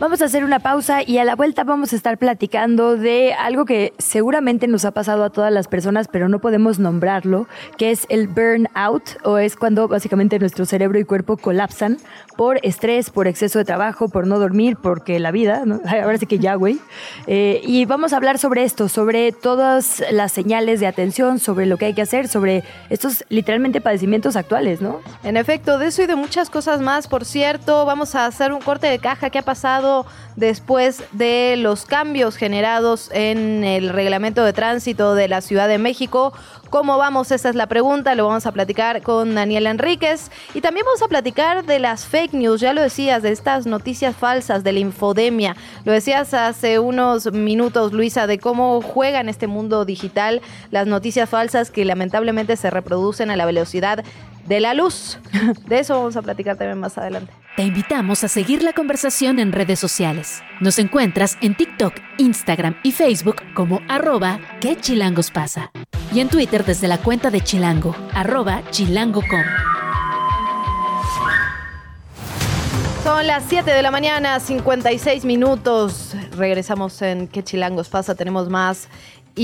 Vamos a hacer una pausa y a la vuelta vamos a estar platicando de algo que seguramente nos ha pasado a todas las personas, pero no podemos nombrarlo, que es el burnout, o es cuando básicamente nuestro cerebro y cuerpo colapsan por estrés, por exceso de trabajo, por no dormir, porque la vida, ahora sí que ya, güey. Eh, y vamos a hablar sobre esto, sobre todas las señales de atención, sobre lo que hay que hacer, sobre estos literalmente padecimientos actuales, ¿no? En efecto, de eso y de muchas cosas más, por cierto, vamos a hacer un corte de caja que ha pasado después de los cambios generados en el reglamento de tránsito de la Ciudad de México. ¿Cómo vamos? Esa es la pregunta. Lo vamos a platicar con Daniel Enríquez. Y también vamos a platicar de las fake news. Ya lo decías, de estas noticias falsas, de la infodemia. Lo decías hace unos minutos, Luisa, de cómo juegan este mundo digital las noticias falsas que lamentablemente se reproducen a la velocidad de la luz. De eso vamos a platicar también más adelante. Te invitamos a seguir la conversación en redes sociales. Nos encuentras en TikTok, Instagram y Facebook como arroba que chilangos pasa. Y en Twitter desde la cuenta de Chilango, arroba chilango.com. Son las 7 de la mañana, 56 minutos. Regresamos en ¿Qué chilangos pasa? Tenemos más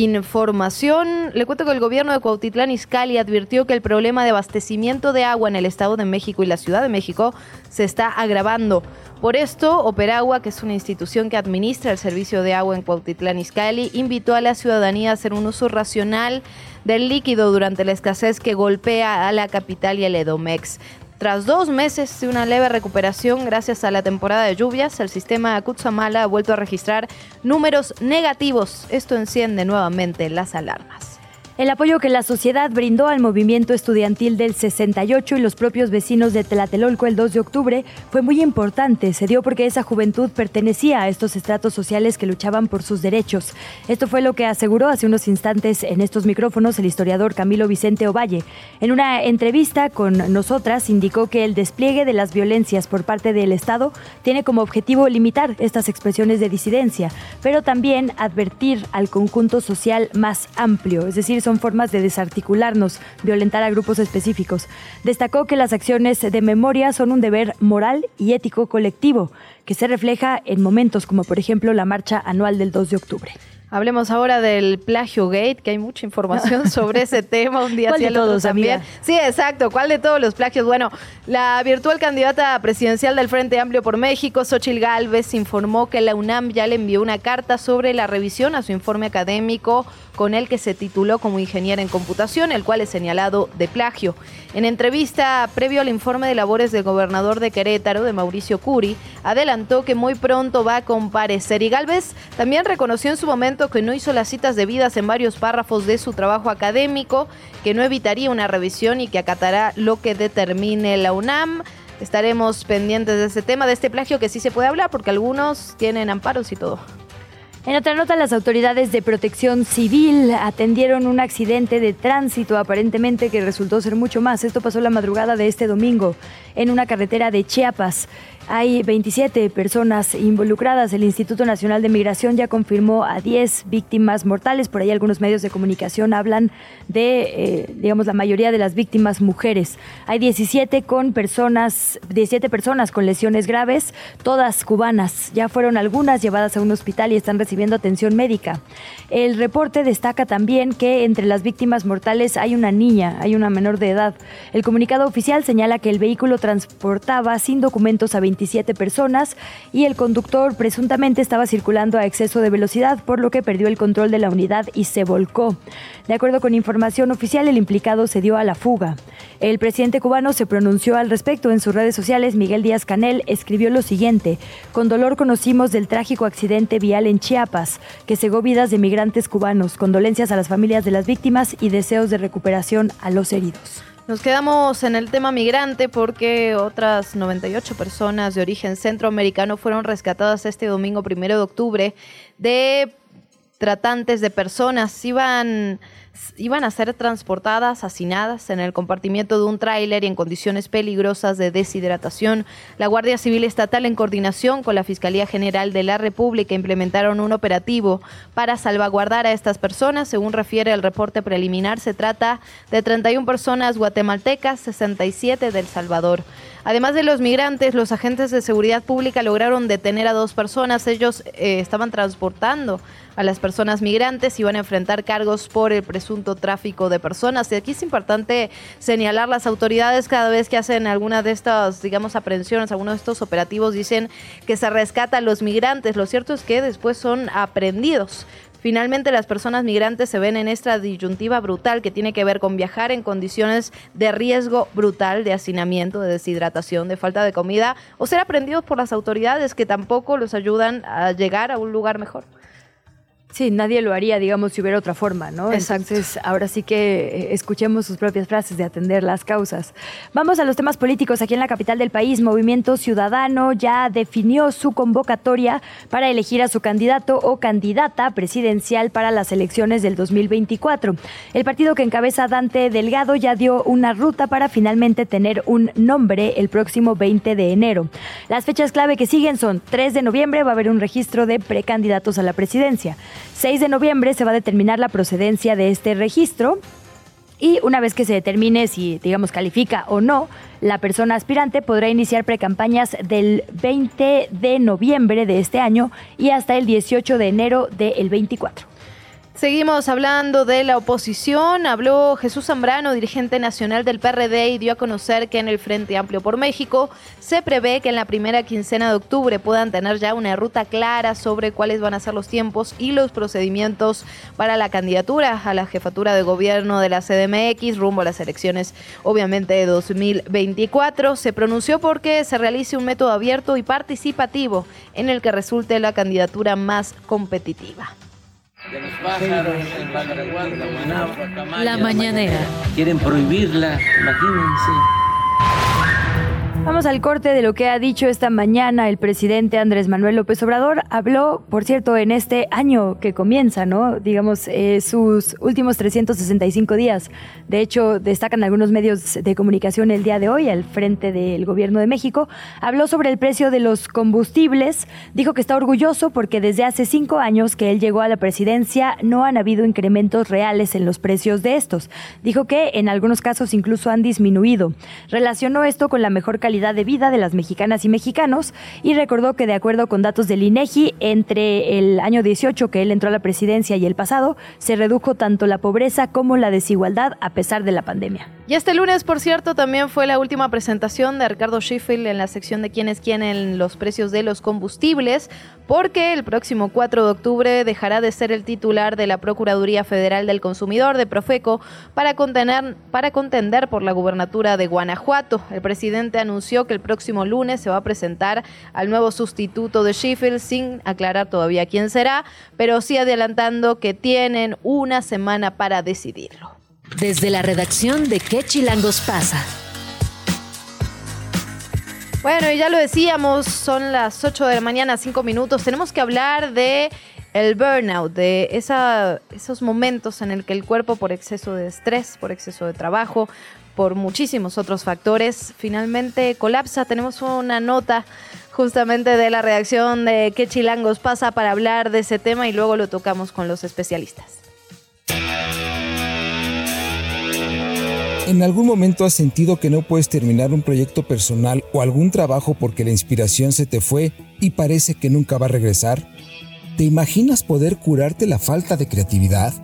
información. Le cuento que el gobierno de Cuautitlán Izcalli advirtió que el problema de abastecimiento de agua en el Estado de México y la Ciudad de México se está agravando. Por esto, Operagua, que es una institución que administra el servicio de agua en Cuautitlán Izcalli, invitó a la ciudadanía a hacer un uso racional del líquido durante la escasez que golpea a la capital y el Edomex. Tras dos meses de una leve recuperación gracias a la temporada de lluvias, el sistema Kutsamala ha vuelto a registrar números negativos. Esto enciende nuevamente las alarmas. El apoyo que la sociedad brindó al movimiento estudiantil del 68 y los propios vecinos de Tlatelolco el 2 de octubre fue muy importante. Se dio porque esa juventud pertenecía a estos estratos sociales que luchaban por sus derechos. Esto fue lo que aseguró hace unos instantes en estos micrófonos el historiador Camilo Vicente Ovalle. En una entrevista con nosotras indicó que el despliegue de las violencias por parte del Estado tiene como objetivo limitar estas expresiones de disidencia, pero también advertir al conjunto social más amplio, es decir, son formas de desarticularnos, violentar a grupos específicos. Destacó que las acciones de memoria son un deber moral y ético colectivo, que se refleja en momentos como por ejemplo la marcha anual del 2 de octubre. Hablemos ahora del plagio gate, que hay mucha información sobre ese tema. Un día ¿Cuál de todos, también. Sí, exacto. ¿Cuál de todos los plagios? Bueno, la virtual candidata presidencial del Frente Amplio por México, Xochil Gálvez, informó que la UNAM ya le envió una carta sobre la revisión a su informe académico con el que se tituló como ingeniera en computación, el cual es señalado de plagio. En entrevista previo al informe de labores del gobernador de Querétaro, de Mauricio Curi, adelantó que muy pronto va a comparecer y Galvez también reconoció en su momento que no hizo las citas debidas en varios párrafos de su trabajo académico, que no evitaría una revisión y que acatará lo que determine la UNAM. Estaremos pendientes de ese tema, de este plagio que sí se puede hablar porque algunos tienen amparos y todo. En otra nota, las autoridades de protección civil atendieron un accidente de tránsito aparentemente que resultó ser mucho más. Esto pasó la madrugada de este domingo en una carretera de Chiapas. Hay 27 personas involucradas. El Instituto Nacional de Migración ya confirmó a 10 víctimas mortales. Por ahí algunos medios de comunicación hablan de, eh, digamos, la mayoría de las víctimas mujeres. Hay 17 con personas, 17 personas con lesiones graves, todas cubanas. Ya fueron algunas llevadas a un hospital y están recibiendo atención médica. El reporte destaca también que entre las víctimas mortales hay una niña, hay una menor de edad. El comunicado oficial señala que el vehículo transportaba sin documentos a 27 personas y el conductor presuntamente estaba circulando a exceso de velocidad, por lo que perdió el control de la unidad y se volcó. De acuerdo con información oficial, el implicado se dio a la fuga. El presidente cubano se pronunció al respecto en sus redes sociales. Miguel Díaz Canel escribió lo siguiente: Con dolor conocimos del trágico accidente vial en Chiapas, que cegó vidas de migrantes cubanos. Condolencias a las familias de las víctimas y deseos de recuperación a los heridos. Nos quedamos en el tema migrante porque otras 98 personas de origen centroamericano fueron rescatadas este domingo primero de octubre de tratantes de personas. Iban iban a ser transportadas, hacinadas en el compartimiento de un tráiler y en condiciones peligrosas de deshidratación. La Guardia Civil Estatal, en coordinación con la Fiscalía General de la República, implementaron un operativo para salvaguardar a estas personas. Según refiere el reporte preliminar, se trata de 31 personas guatemaltecas, 67 del Salvador. Además de los migrantes, los agentes de seguridad pública lograron detener a dos personas. Ellos eh, estaban transportando a las personas migrantes y van a enfrentar cargos por el presunto tráfico de personas. Y aquí es importante señalar las autoridades cada vez que hacen alguna de estas, digamos, aprehensiones, algunos de estos operativos, dicen que se rescata a los migrantes. Lo cierto es que después son aprendidos. Finalmente, las personas migrantes se ven en esta disyuntiva brutal que tiene que ver con viajar en condiciones de riesgo brutal, de hacinamiento, de deshidratación, de falta de comida, o ser aprendidos por las autoridades que tampoco los ayudan a llegar a un lugar mejor. Sí, nadie lo haría, digamos, si hubiera otra forma, ¿no? Exacto. Entonces, ahora sí que eh, escuchemos sus propias frases de atender las causas. Vamos a los temas políticos. Aquí en la capital del país, Movimiento Ciudadano ya definió su convocatoria para elegir a su candidato o candidata presidencial para las elecciones del 2024. El partido que encabeza Dante Delgado ya dio una ruta para finalmente tener un nombre el próximo 20 de enero. Las fechas clave que siguen son 3 de noviembre va a haber un registro de precandidatos a la presidencia. 6 de noviembre se va a determinar la procedencia de este registro y una vez que se determine si, digamos, califica o no, la persona aspirante podrá iniciar precampañas del 20 de noviembre de este año y hasta el 18 de enero del 24. Seguimos hablando de la oposición. Habló Jesús Zambrano, dirigente nacional del PRD, y dio a conocer que en el Frente Amplio por México se prevé que en la primera quincena de octubre puedan tener ya una ruta clara sobre cuáles van a ser los tiempos y los procedimientos para la candidatura a la jefatura de gobierno de la CDMX rumbo a las elecciones, obviamente, de 2024. Se pronunció porque se realice un método abierto y participativo en el que resulte la candidatura más competitiva de los pájaros, La mañanera. Quieren prohibirla, imagínense. Vamos al corte de lo que ha dicho esta mañana el presidente Andrés Manuel López Obrador. Habló, por cierto, en este año que comienza, ¿no? Digamos, eh, sus últimos 365 días. De hecho, destacan algunos medios de comunicación el día de hoy al frente del gobierno de México. Habló sobre el precio de los combustibles. Dijo que está orgulloso porque desde hace cinco años que él llegó a la presidencia no han habido incrementos reales en los precios de estos. Dijo que en algunos casos incluso han disminuido. Relacionó esto con la mejor calidad de vida de las mexicanas y mexicanos y recordó que de acuerdo con datos del INEGI, entre el año 18 que él entró a la presidencia y el pasado, se redujo tanto la pobreza como la desigualdad a pesar de la pandemia. Y este lunes, por cierto, también fue la última presentación de Ricardo Schiffel en la sección de quién es quién en los precios de los combustibles, porque el próximo 4 de octubre dejará de ser el titular de la Procuraduría Federal del Consumidor de Profeco para, contener, para contender por la gubernatura de Guanajuato. El presidente anunció que el próximo lunes se va a presentar al nuevo sustituto de Schiffel sin aclarar todavía quién será, pero sí adelantando que tienen una semana para decidirlo. Desde la redacción de ¿Qué Chilangos pasa? Bueno, y ya lo decíamos, son las 8 de la mañana, 5 minutos. Tenemos que hablar de el burnout, de esos momentos en el que el cuerpo por exceso de estrés, por exceso de trabajo, por muchísimos otros factores, finalmente colapsa. Tenemos una nota justamente de la redacción de qué chilangos pasa para hablar de ese tema y luego lo tocamos con los especialistas. ¿En algún momento has sentido que no puedes terminar un proyecto personal o algún trabajo porque la inspiración se te fue y parece que nunca va a regresar? ¿Te imaginas poder curarte la falta de creatividad?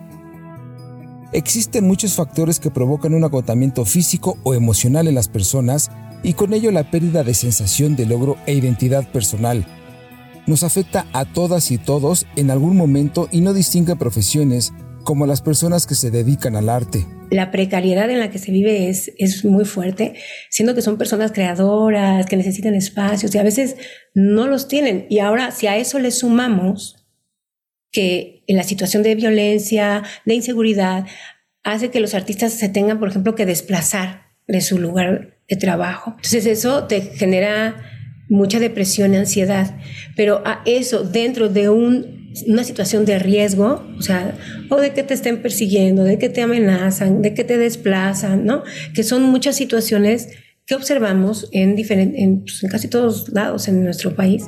Existen muchos factores que provocan un agotamiento físico o emocional en las personas y con ello la pérdida de sensación de logro e identidad personal. Nos afecta a todas y todos en algún momento y no distingue profesiones como las personas que se dedican al arte. La precariedad en la que se vive es, es muy fuerte, siendo que son personas creadoras, que necesitan espacios y a veces no los tienen. Y ahora, si a eso le sumamos que en la situación de violencia, de inseguridad, hace que los artistas se tengan, por ejemplo, que desplazar de su lugar de trabajo. Entonces eso te genera mucha depresión y ansiedad, pero a eso dentro de un, una situación de riesgo, o sea, o de que te estén persiguiendo, de que te amenazan, de que te desplazan, ¿no? Que son muchas situaciones que observamos en, en, pues, en casi todos lados en nuestro país.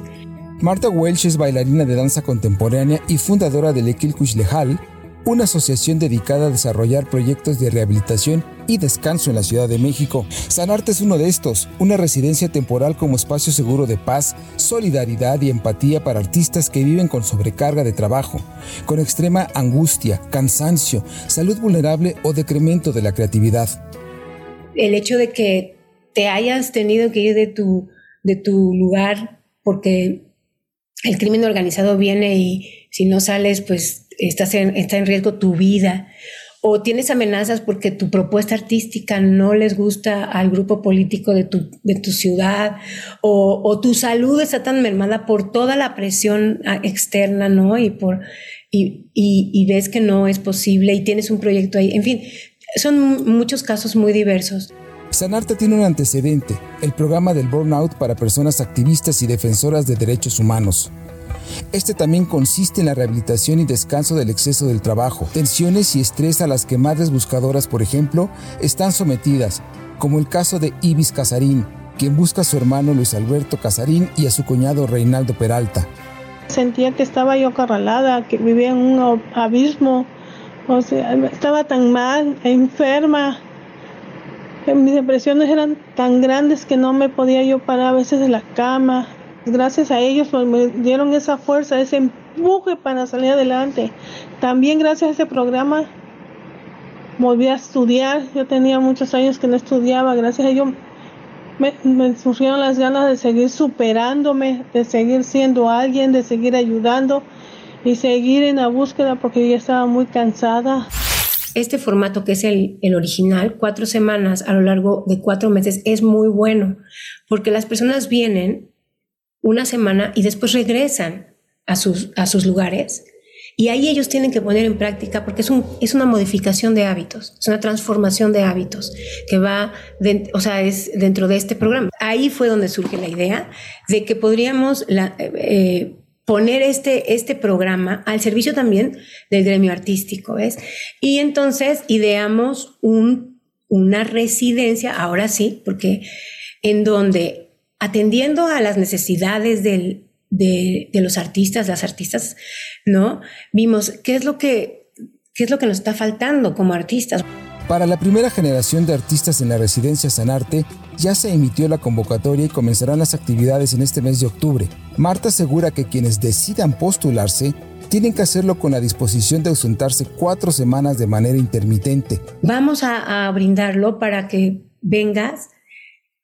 Marta Welch es bailarina de danza contemporánea y fundadora del Equil Lejal, una asociación dedicada a desarrollar proyectos de rehabilitación y descanso en la Ciudad de México. Sanarte es uno de estos, una residencia temporal como espacio seguro de paz, solidaridad y empatía para artistas que viven con sobrecarga de trabajo, con extrema angustia, cansancio, salud vulnerable o decremento de la creatividad. El hecho de que te hayas tenido que ir de tu, de tu lugar porque el crimen organizado viene y si no sales, pues estás en, está en riesgo tu vida o tienes amenazas porque tu propuesta artística no les gusta al grupo político de tu, de tu ciudad, o, tu salud está tan mermada por toda la presión ah, externa, ¿no? Y, por, y, ves que no es posible y tienes un proyecto ahí. En fin, son muchos casos muy diversos. Sanarte tiene un antecedente, el programa del Burnout para personas activistas y defensoras de derechos humanos. Este también consiste en la rehabilitación y descanso del exceso del trabajo, tensiones y estrés a las que madres buscadoras, por ejemplo, están sometidas, como el caso de Ibis Casarín, quien busca a su hermano Luis Alberto Casarín y a su cuñado Reinaldo Peralta. Sentía que estaba yo acorralada, que vivía en un abismo, o sea, estaba tan mal, enferma. Mis depresiones eran tan grandes que no me podía yo parar a veces de la cama, Gracias a ellos pues, me dieron esa fuerza, ese empuje para salir adelante. También gracias a ese programa volví a estudiar. Yo tenía muchos años que no estudiaba. Gracias a ellos me, me surgieron las ganas de seguir superándome, de seguir siendo alguien, de seguir ayudando y seguir en la búsqueda porque ya estaba muy cansada. Este formato que es el, el, original, cuatro semanas a lo largo de cuatro meses, es muy bueno porque las personas vienen una semana y después regresan a sus, a sus lugares. Y ahí ellos tienen que poner en práctica, porque es, un, es una modificación de hábitos, es una transformación de hábitos que va, o sea, es dentro de este programa. Ahí fue donde surge la idea de que podríamos eh, poner este, este programa al servicio también del gremio artístico, ¿ves? Y entonces ideamos un, una residencia, ahora sí, porque en donde atendiendo a las necesidades de, los artistas, las artistas, ¿no? Vimos qué es lo que, qué es lo que nos está faltando como artistas. Para la primera generación de artistas en la residencia Sanarte, ya se emitió la convocatoria y comenzarán las actividades en este mes de octubre. Marta asegura que quienes decidan postularse tienen que hacerlo con la disposición de ausentarse cuatro semanas de manera intermitente. Vamos a, a brindarlo para que vengas,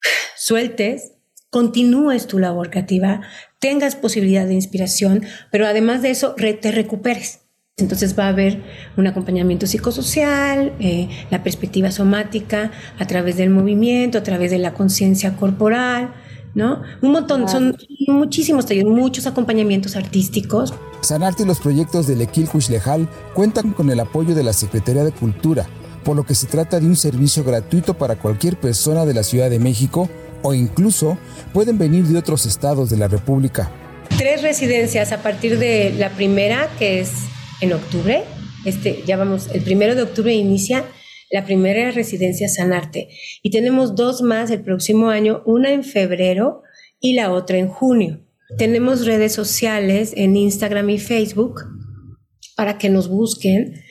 sueltes, continúes tu labor creativa, tengas posibilidad de inspiración, pero además de eso te recuperes. Entonces va a haber un acompañamiento psicosocial, eh, la perspectiva somática a través del movimiento, a través de la conciencia corporal, ¿no? Un montón, son muchísimos talleres, muchos acompañamientos artísticos. Sanarte y los proyectos del Equil Lejal cuentan con el apoyo de la Secretaría de Cultura, por lo que se trata de un servicio gratuito para cualquier persona de la Ciudad de México o incluso pueden venir de otros estados de la República. Tres residencias a partir de la primera, que es en octubre. Este, ya vamos, el primero de octubre inicia la primera residencia Sanarte. Y tenemos dos más el próximo año, una en febrero y la otra en junio. Tenemos redes sociales en Instagram y Facebook para que nos busquen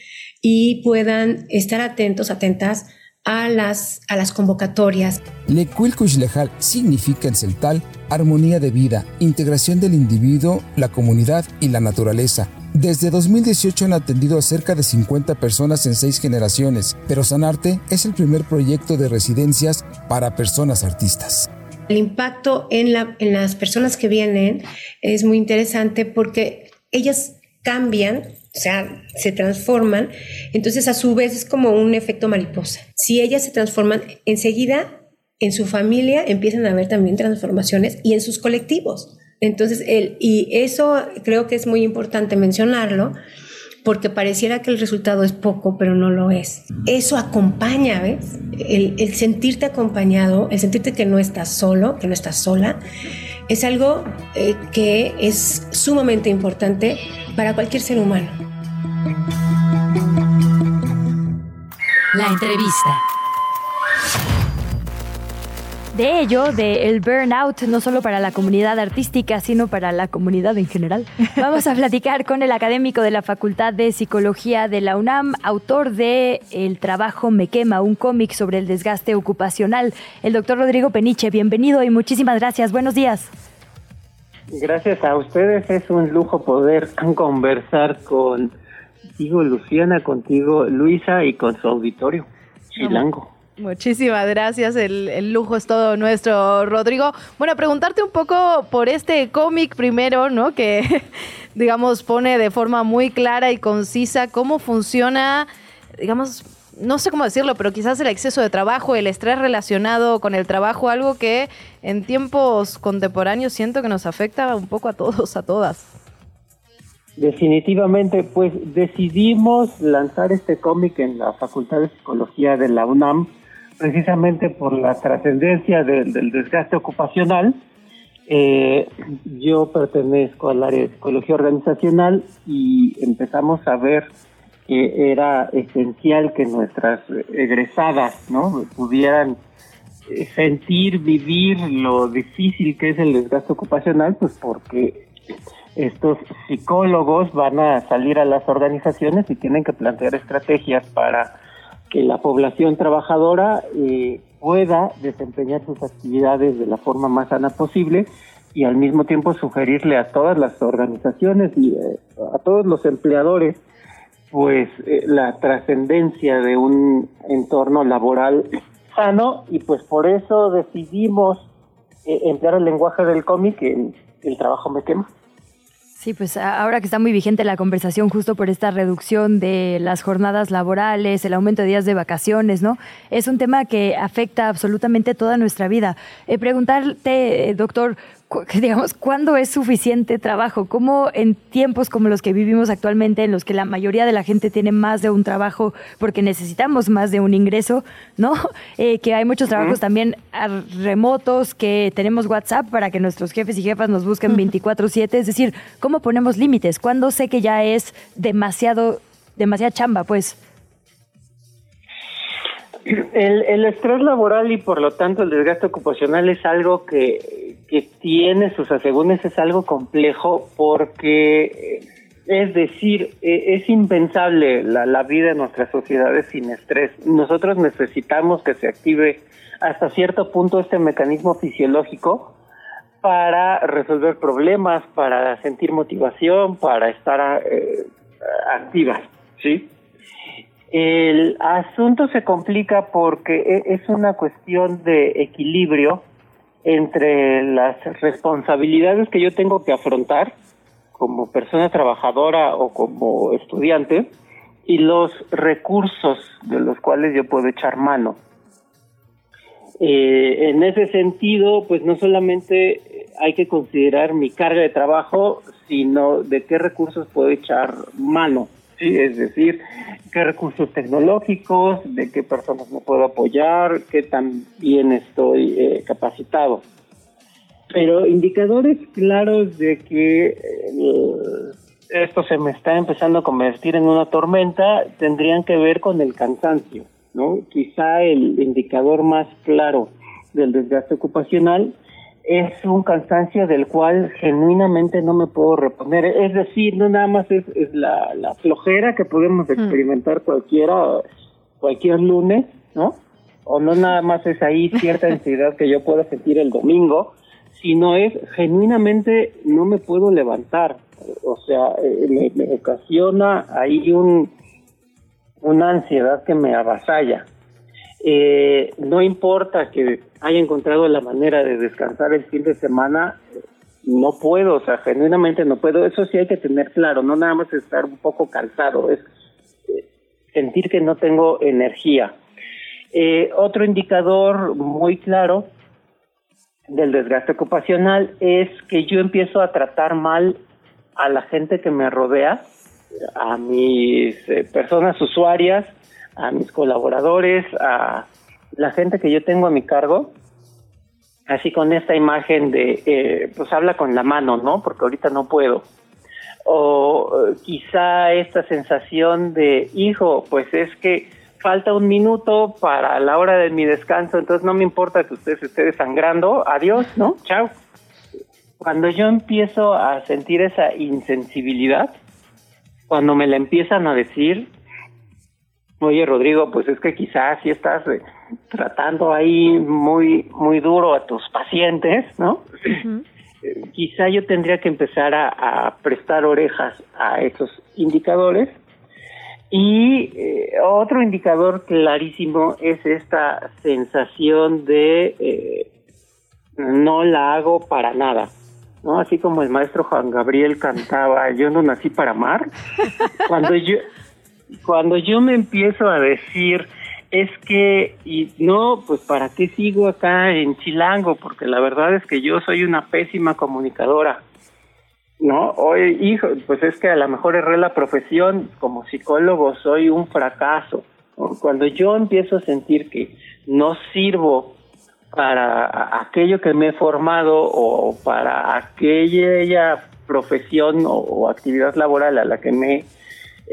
y puedan estar atentos, atentas a las, a las convocatorias. Lejal significa en celtal armonía de vida, integración del individuo, la comunidad y la naturaleza desde 2018 han atendido a cerca de 50 personas en seis generaciones, pero Sanarte es el primer proyecto de residencias para personas artistas. El impacto en, en las personas que vienen es muy interesante porque ellas cambian, o sea, se transforman, entonces a su vez es como un efecto mariposa. Si ellas se transforman, enseguida en su familia empiezan a haber también transformaciones y en sus colectivos. Entonces, el, y eso creo que es muy importante mencionarlo, porque pareciera que el resultado es poco, pero no lo es. Eso acompaña, ¿ves? El, el, sentirte acompañado, el sentirte que no estás solo, que no estás sola, es algo eh, que es sumamente importante para cualquier ser humano. La entrevista. De ello, del burnout, no solo para la comunidad artística, sino para la comunidad en general. Vamos a platicar con el académico de la Facultad de Psicología de la UNAM, autor de El trabajo me quema, un cómic sobre el desgaste ocupacional, el doctor Rodrigo Peniche. Bienvenido y muchísimas gracias. Buenos días. Gracias a ustedes, es un lujo poder conversar contigo, Luciana, contigo, Luisa, y con su auditorio, Chilango. Muchísimas gracias, el, lujo es todo nuestro, Rodrigo. Bueno, preguntarte un poco por este cómic primero, ¿no? Que, digamos, pone de forma muy clara y concisa cómo funciona, digamos, no sé cómo decirlo, pero quizás el exceso de trabajo, el estrés relacionado con el trabajo, algo que en tiempos contemporáneos siento que nos afecta un poco a todos, a todas. Definitivamente, pues decidimos lanzar este cómic en la Facultad de Psicología de la UNAM precisamente por la trascendencia del desgaste ocupacional. Eh, yo pertenezco al área de psicología organizacional y empezamos a ver que era esencial que nuestras egresadas no pudieran eh, sentir, vivir lo difícil que es el desgaste ocupacional, pues porque estos psicólogos van a salir a las organizaciones y tienen que plantear estrategias para que la población trabajadora eh, pueda desempeñar sus actividades de la forma más sana posible y al mismo tiempo sugerirle a todas las organizaciones y eh, a todos los empleadores pues eh, la trascendencia de un entorno laboral sano y pues por eso decidimos emplear el lenguaje del cómic en El trabajo me quema. Sí, pues ahora que está muy vigente la conversación justo por esta reducción de las jornadas laborales, el aumento de días de vacaciones, ¿no? Es un tema que afecta absolutamente toda nuestra vida. Eh, preguntarte, doctor, digamos, ¿cuándo es suficiente trabajo? ¿Cómo en tiempos como los que vivimos actualmente, en los que la mayoría de la gente tiene más de un trabajo porque necesitamos más de un ingreso, ¿no? Eh, que hay muchos trabajos también remotos, que tenemos WhatsApp para que nuestros jefes y jefas nos busquen 24/7, es decir, ¿cómo ponemos límites? ¿Cuándo sé que ya es demasiado, demasiada chamba, pues? El, el estrés laboral y por lo tanto el desgaste ocupacional es algo que, que tiene sus asegúnes, es algo complejo porque Es decir, e, es impensable la, vida en nuestras sociedades sin estrés. Nosotros necesitamos que se active hasta cierto punto este mecanismo fisiológico para resolver problemas, para sentir motivación, para estar eh, activas, ¿sí? El asunto se complica porque es una cuestión de equilibrio entre las responsabilidades que yo tengo que afrontar como persona trabajadora o como estudiante y los recursos de los cuales yo puedo echar mano. Eh, en ese sentido, pues no solamente hay que considerar mi carga de trabajo, sino de qué recursos puedo echar mano. ¿Sí? Es decir, qué recursos tecnológicos, de qué personas me puedo apoyar, qué tan bien estoy eh, capacitado. Pero indicadores claros de que eh, esto se me está empezando a convertir en una tormenta tendrían que ver con el cansancio. ¿no? Quizá el indicador más claro del desgaste ocupacional es un cansancio del cual genuinamente no me puedo reponer. Es decir, no nada más es, la, la, flojera que podemos mm. experimentar cualquiera, cualquier lunes, ¿no? O no nada más es ahí cierta ansiedad que yo pueda sentir el domingo, sino es genuinamente no me puedo levantar. O sea, eh, me, me ocasiona ahí un, una ansiedad que me avasalla. Eh, no importa que haya encontrado la manera de descansar el fin de semana, no puedo, o sea, genuinamente no puedo. Eso sí hay que tener claro, no nada más estar un poco cansado, es eh, sentir que no tengo energía. Eh, otro indicador muy claro del desgaste ocupacional es que yo empiezo a tratar mal a la gente que me rodea, a mis eh, personas usuarias, a mis colaboradores, a la gente que yo tengo a mi cargo, así con esta imagen de, eh, pues habla con la mano, ¿no? Porque ahorita no puedo. O eh, quizá esta sensación de, hijo, pues es que falta un minuto para la hora de mi descanso, entonces no me importa que usted se esté desangrando, adiós, ¿no? Chao. Cuando yo empiezo a sentir esa insensibilidad, cuando me la empiezan a decir, oye Rodrigo, pues es que quizás si estás eh, tratando ahí muy, muy duro a tus pacientes, ¿no? Eh, quizá yo tendría que empezar a, prestar orejas a esos indicadores. Y eh, otro indicador clarísimo es esta sensación de no la hago para nada. ¿no? Así como el maestro Juan Gabriel cantaba, yo no nací para amar. Cuando yo, cuando yo me empiezo a decir, es que, y no, pues para qué sigo acá en Chilango, porque la verdad es que yo soy una pésima comunicadora. ¿no? Oye, hijo, pues es que a lo mejor erré la profesión, como psicólogo soy un fracaso. Cuando yo empiezo a sentir que no sirvo para aquello que me he formado o para aquella profesión o, actividad laboral a la que me he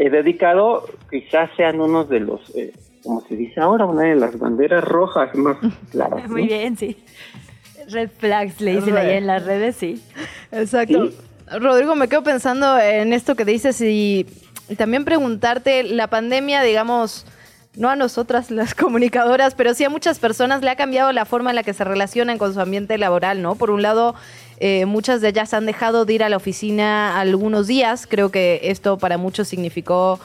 dedicado, quizás sean unos de los, eh, como se dice ahora, una de las banderas rojas más claras. Muy bien, sí. Red flags le dicen ahí en las redes, sí. Exacto. Rodrigo, me quedo pensando en esto que dices y también preguntarte, la pandemia, digamos, no a nosotras las comunicadoras, pero sí a muchas personas le ha cambiado la forma en la que se relacionan con su ambiente laboral, ¿no? Por un lado, eh, muchas de ellas han dejado de ir a la oficina algunos días, creo que esto para muchos significó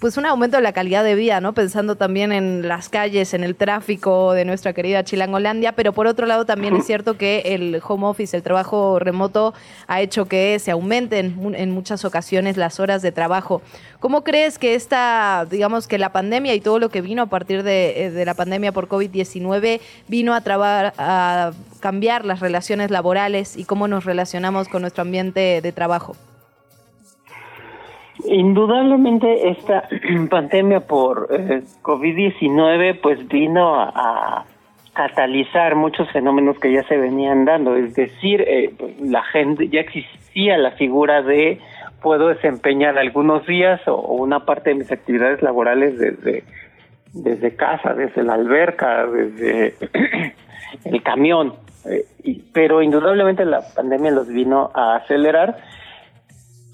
pues un aumento de la calidad de vida, ¿no? Pensando también en las calles, en el tráfico de nuestra querida Chilangolandia, pero por otro lado también es cierto que el home office, el trabajo remoto, ha hecho que se aumenten en muchas ocasiones las horas de trabajo. ¿Cómo crees que esta, digamos que la pandemia y todo lo que vino a partir de, eh, la pandemia por COVID-19 vino a, a cambiar las relaciones laborales y cómo nos relacionamos con nuestro ambiente de trabajo? Indudablemente esta pandemia por eh, COVID-19 pues vino a, catalizar muchos fenómenos que ya se venían dando, es decir, eh, la gente ya existía la figura de puedo desempeñar algunos días o, una parte de mis actividades laborales desde desde casa, desde la alberca, desde el camión, eh, pero indudablemente la pandemia los vino a acelerar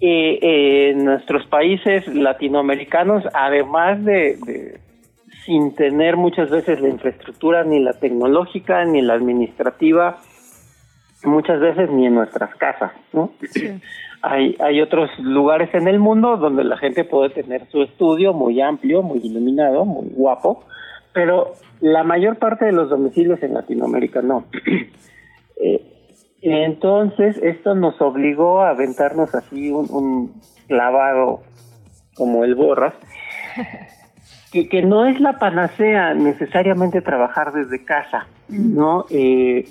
eh, en nuestros países latinoamericanos, además de, sin tener muchas veces la infraestructura ni la tecnológica ni la administrativa, muchas veces ni en nuestras casas, ¿no? Hay, hay otros lugares en el mundo donde la gente puede tener su estudio muy amplio, muy iluminado, muy guapo, pero la mayor parte de los domicilios en Latinoamérica no. eh, entonces, esto nos obligó a aventarnos así un, clavado como el borras, que, que, no es la panacea necesariamente trabajar desde casa, ¿no? Eh,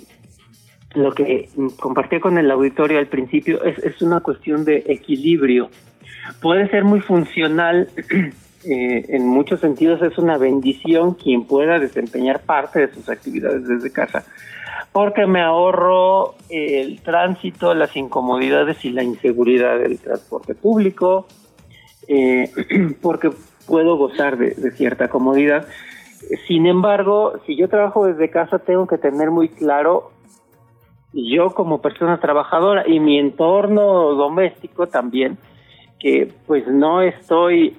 lo que compartí con el auditorio al principio es, es una cuestión de equilibrio. Puede ser muy funcional, eh, en muchos sentidos es una bendición quien pueda desempeñar parte de sus actividades desde casa, porque me ahorro el tránsito, las incomodidades y la inseguridad del transporte público, eh, porque puedo gozar de, de cierta comodidad. Sin embargo, si yo trabajo desde casa, tengo que tener muy claro yo como persona trabajadora y mi entorno doméstico también, que pues no estoy,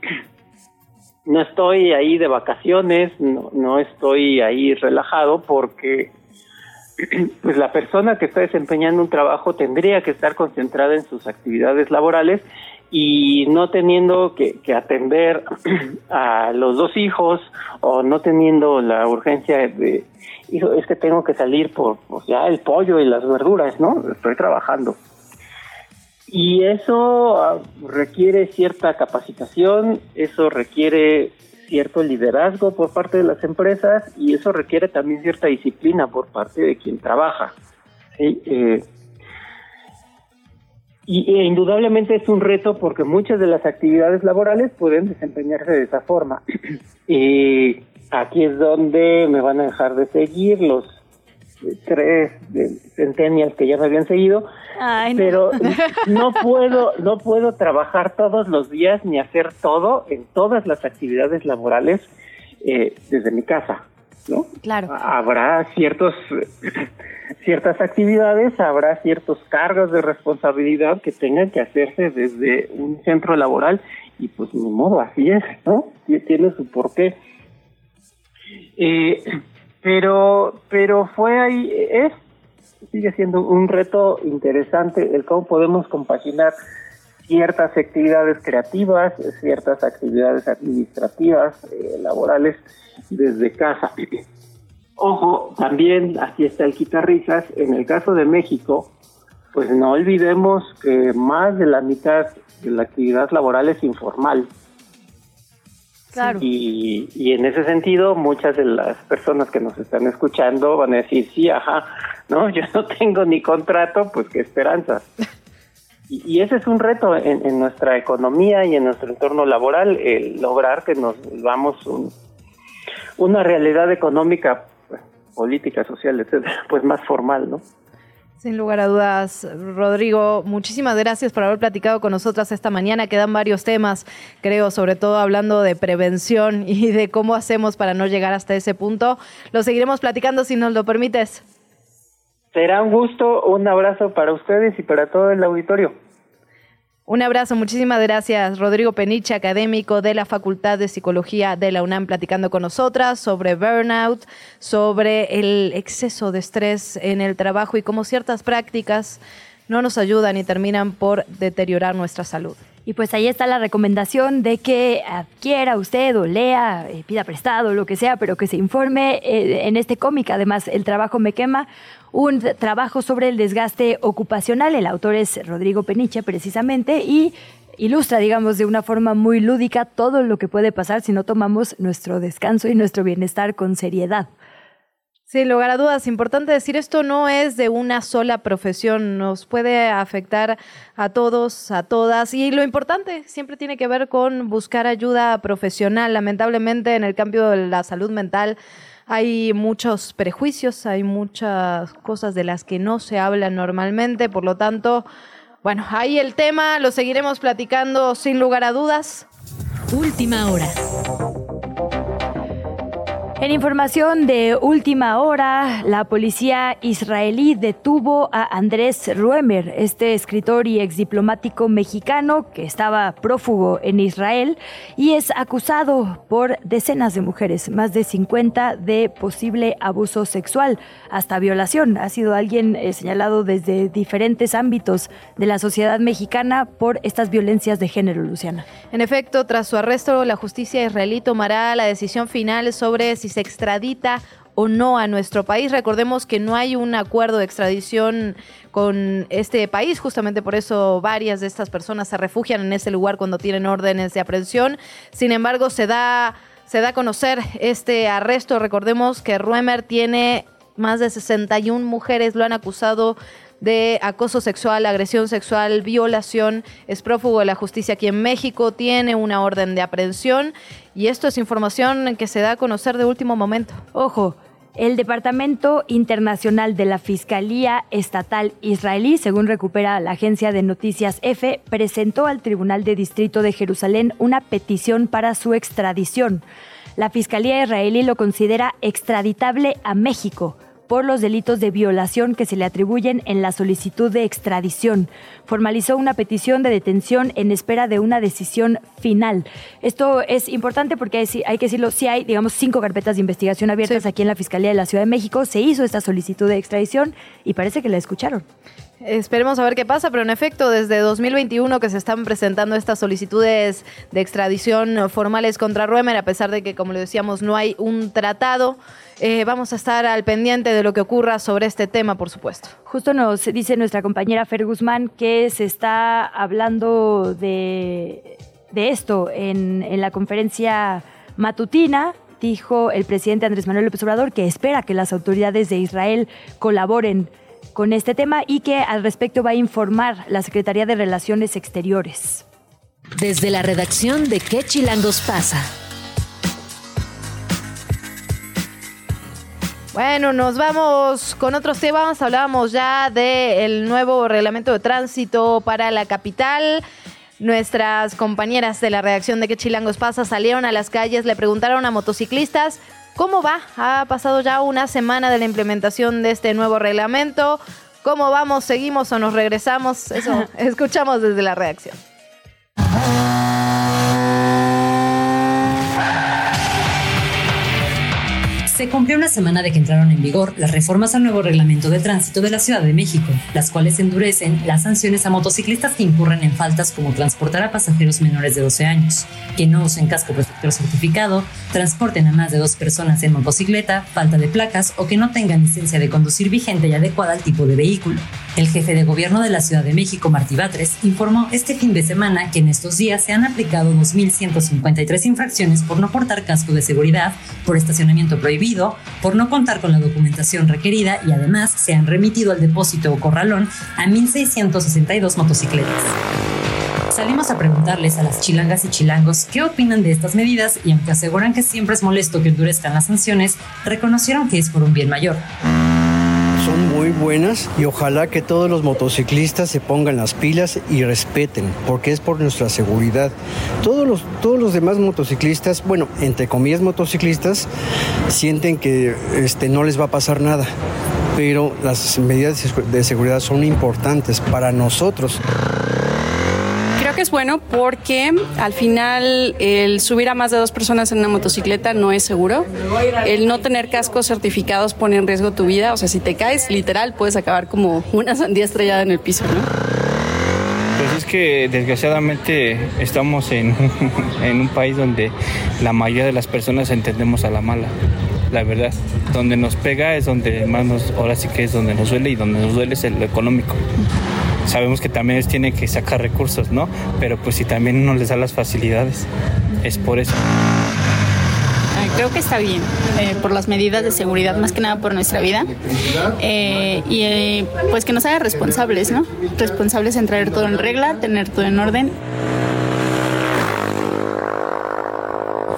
no estoy ahí de vacaciones, no, no estoy ahí relajado porque pues la persona que está desempeñando un trabajo tendría que estar concentrada en sus actividades laborales y no teniendo que, atender a los dos hijos o no teniendo la urgencia de, hijo, es que tengo que salir por pues ya el pollo y las verduras, ¿no? Estoy trabajando. Y eso ah, requiere cierta capacitación, eso requiere cierto liderazgo por parte de las empresas y eso requiere también cierta disciplina por parte de quien trabaja. Eh, y e indudablemente es un reto porque muchas de las actividades laborales pueden desempeñarse de esa forma. y aquí es donde me van a dejar de seguir los tres centenias que ya me habían seguido, pero no puedo no puedo trabajar todos los días ni hacer todo en todas las actividades laborales eh, desde mi casa, ¿no? Claro. Habrá ciertos ciertas actividades, habrá ciertos cargos de responsabilidad que tengan que hacerse desde un centro laboral y pues ni modo, así es, ¿no? Tiene su porqué. Eh, pero, pero fue ahí, es, sigue siendo un reto interesante el cómo podemos compaginar ciertas actividades creativas, ciertas actividades administrativas, eh, laborales desde casa. Ojo, también aquí está el quitarrisas, en el caso de México, pues no olvidemos que más de la mitad de la actividad laboral es informal. Y, y en ese sentido, muchas de las personas que nos están escuchando van a decir, sí, ajá, no, yo no tengo ni contrato, pues qué esperanza. y, ese es un reto en, en, nuestra economía y en nuestro entorno laboral, el lograr que nos vamos un, una realidad económica política, social, etcétera, pues más formal, ¿no? Sin lugar a dudas, Rodrigo, muchísimas gracias por haber platicado con nosotras esta mañana. Quedan varios temas, creo, sobre todo hablando de prevención y de cómo hacemos para no llegar hasta ese punto. Lo seguiremos platicando si nos lo permites. Será un gusto, un abrazo para ustedes y para todo el auditorio. Un abrazo, muchísimas gracias. Rodrigo Peniche, académico de la Facultad de Psicología de la UNAM, platicando con nosotras sobre burnout, sobre el exceso de estrés en el trabajo y cómo ciertas prácticas no nos ayudan y terminan por deteriorar nuestra salud. Y pues ahí está la recomendación de que adquiera usted o lea, eh, pida prestado, lo que sea, pero que se informe eh, en este cómic. Además, El trabajo me quema, un trabajo sobre el desgaste ocupacional. El autor es Rodrigo Peniche, precisamente, y ilustra, digamos, de una forma muy lúdica todo lo que puede pasar si no tomamos nuestro descanso y nuestro bienestar con seriedad. Sin lugar a dudas, importante decir, esto no es de una sola profesión, nos puede afectar a todos, a todas, y lo importante siempre tiene que ver con buscar ayuda profesional. Lamentablemente en el cambio de la salud mental hay muchos prejuicios, hay muchas cosas de las que no se habla normalmente, por lo tanto, bueno, ahí el tema, lo seguiremos platicando sin lugar a dudas. Última hora. En información de última hora, la policía israelí detuvo a Andrés Ruemer, este escritor y exdiplomático mexicano que estaba prófugo en Israel y es acusado por decenas de mujeres, más de 50 de posible abuso sexual, hasta violación. Ha sido alguien eh, señalado desde diferentes ámbitos de la sociedad mexicana por estas violencias de género, Luciana. En efecto, tras su arresto, la justicia israelí tomará la decisión final sobre si se extradita o no a nuestro país. Recordemos que no hay un acuerdo de extradición con este país, justamente por eso varias de estas personas se refugian en ese lugar cuando tienen órdenes de aprehensión. Sin embargo, se da, se da a conocer este arresto. Recordemos que Ruemer tiene más de 61 mujeres, lo han acusado de acoso sexual, agresión sexual, violación. Es prófugo de la justicia aquí en México, tiene una orden de aprehensión y esto es información que se da a conocer de último momento. Ojo, el Departamento Internacional de la Fiscalía Estatal Israelí, según recupera la agencia de noticias EFE, presentó al Tribunal de Distrito de Jerusalén una petición para su extradición. La Fiscalía israelí lo considera extraditable a México por los delitos de violación que se le atribuyen en la solicitud de extradición. Formalizó una petición de detención en espera de una decisión final. Esto es importante porque hay, que decirlo, si hay, digamos, cinco carpetas de investigación abiertas aquí en la Fiscalía de la Ciudad de México. Se hizo esta solicitud de extradición y parece que la escucharon. Esperemos a ver qué pasa, pero en efecto, desde 2021 que se están presentando estas solicitudes de extradición formales contra Ruemer, a pesar de que, como le decíamos, no hay un tratado. Eh, vamos a estar al pendiente de lo que ocurra sobre este tema, por supuesto. Justo nos dice nuestra compañera Fer Guzmán que se está hablando de, esto en, en la conferencia matutina dijo el presidente Andrés Manuel López Obrador que espera que las autoridades de Israel colaboren con este tema y que al respecto va a informar la Secretaría de Relaciones Exteriores. Desde la redacción de ¿Qué Chilangos pasa? Bueno, nos vamos con otros temas. Hablábamos ya del nuevo reglamento de tránsito para la capital. Nuestras compañeras de la redacción de ¿Qué Chilangos pasa? salieron a las calles, le preguntaron a motociclistas ¿Cómo va? Ha pasado ya una semana de la implementación de este nuevo reglamento. ¿Cómo vamos? ¿Seguimos o nos regresamos? Eso escuchamos desde la reacción. Se cumplió una semana de que entraron en vigor las reformas al nuevo reglamento de tránsito de la Ciudad de México, las cuales endurecen las sanciones a motociclistas que incurren en faltas como transportar a pasajeros menores de 12 años, que no usen casco protector certificado, transporten a más de dos personas en motocicleta, falta de placas o que no tengan licencia de conducir vigente y adecuada al tipo de vehículo. El jefe de gobierno de la Ciudad de México, Martí Batres, informó este fin de semana que en estos días se han aplicado 2.153 infracciones por no portar casco de seguridad, por estacionamiento prohibido, por no contar con la documentación requerida y además se han remitido al depósito o corralón a 1.662 motocicletas. Salimos a preguntarles a las chilangas y chilangos qué opinan de estas medidas y aunque aseguran que siempre es molesto que endurezcan las sanciones, reconocieron que es por un bien mayor muy buenas y ojalá que todos los motociclistas se pongan las pilas y respeten, porque es por nuestra seguridad. Todos los, todos los demás motociclistas, bueno, entre comillas motociclistas, sienten que este, no les va a pasar nada, pero las medidas de seguridad son importantes para nosotros que es bueno porque al final el subir a más de dos personas en una motocicleta no es seguro. El no tener cascos certificados pone en riesgo tu vida. O sea, si te caes, literal, puedes acabar como una sandía estrellada en el piso, ¿no? Pues es que desgraciadamente estamos en, en un país donde la mayoría de las personas entendemos a la mala la verdad. Donde nos pega es donde más nos, ahora sí que es donde nos duele y donde nos duele es el económico sabemos que también ellos tienen que sacar recursos, ¿no? Pero pues si también no les da las facilidades, es por eso. Creo que está bien, eh, por las medidas de seguridad, más que nada por nuestra vida. Eh, y eh, pues que nos haga responsables, ¿no? Responsables en traer todo en regla, tener todo en orden.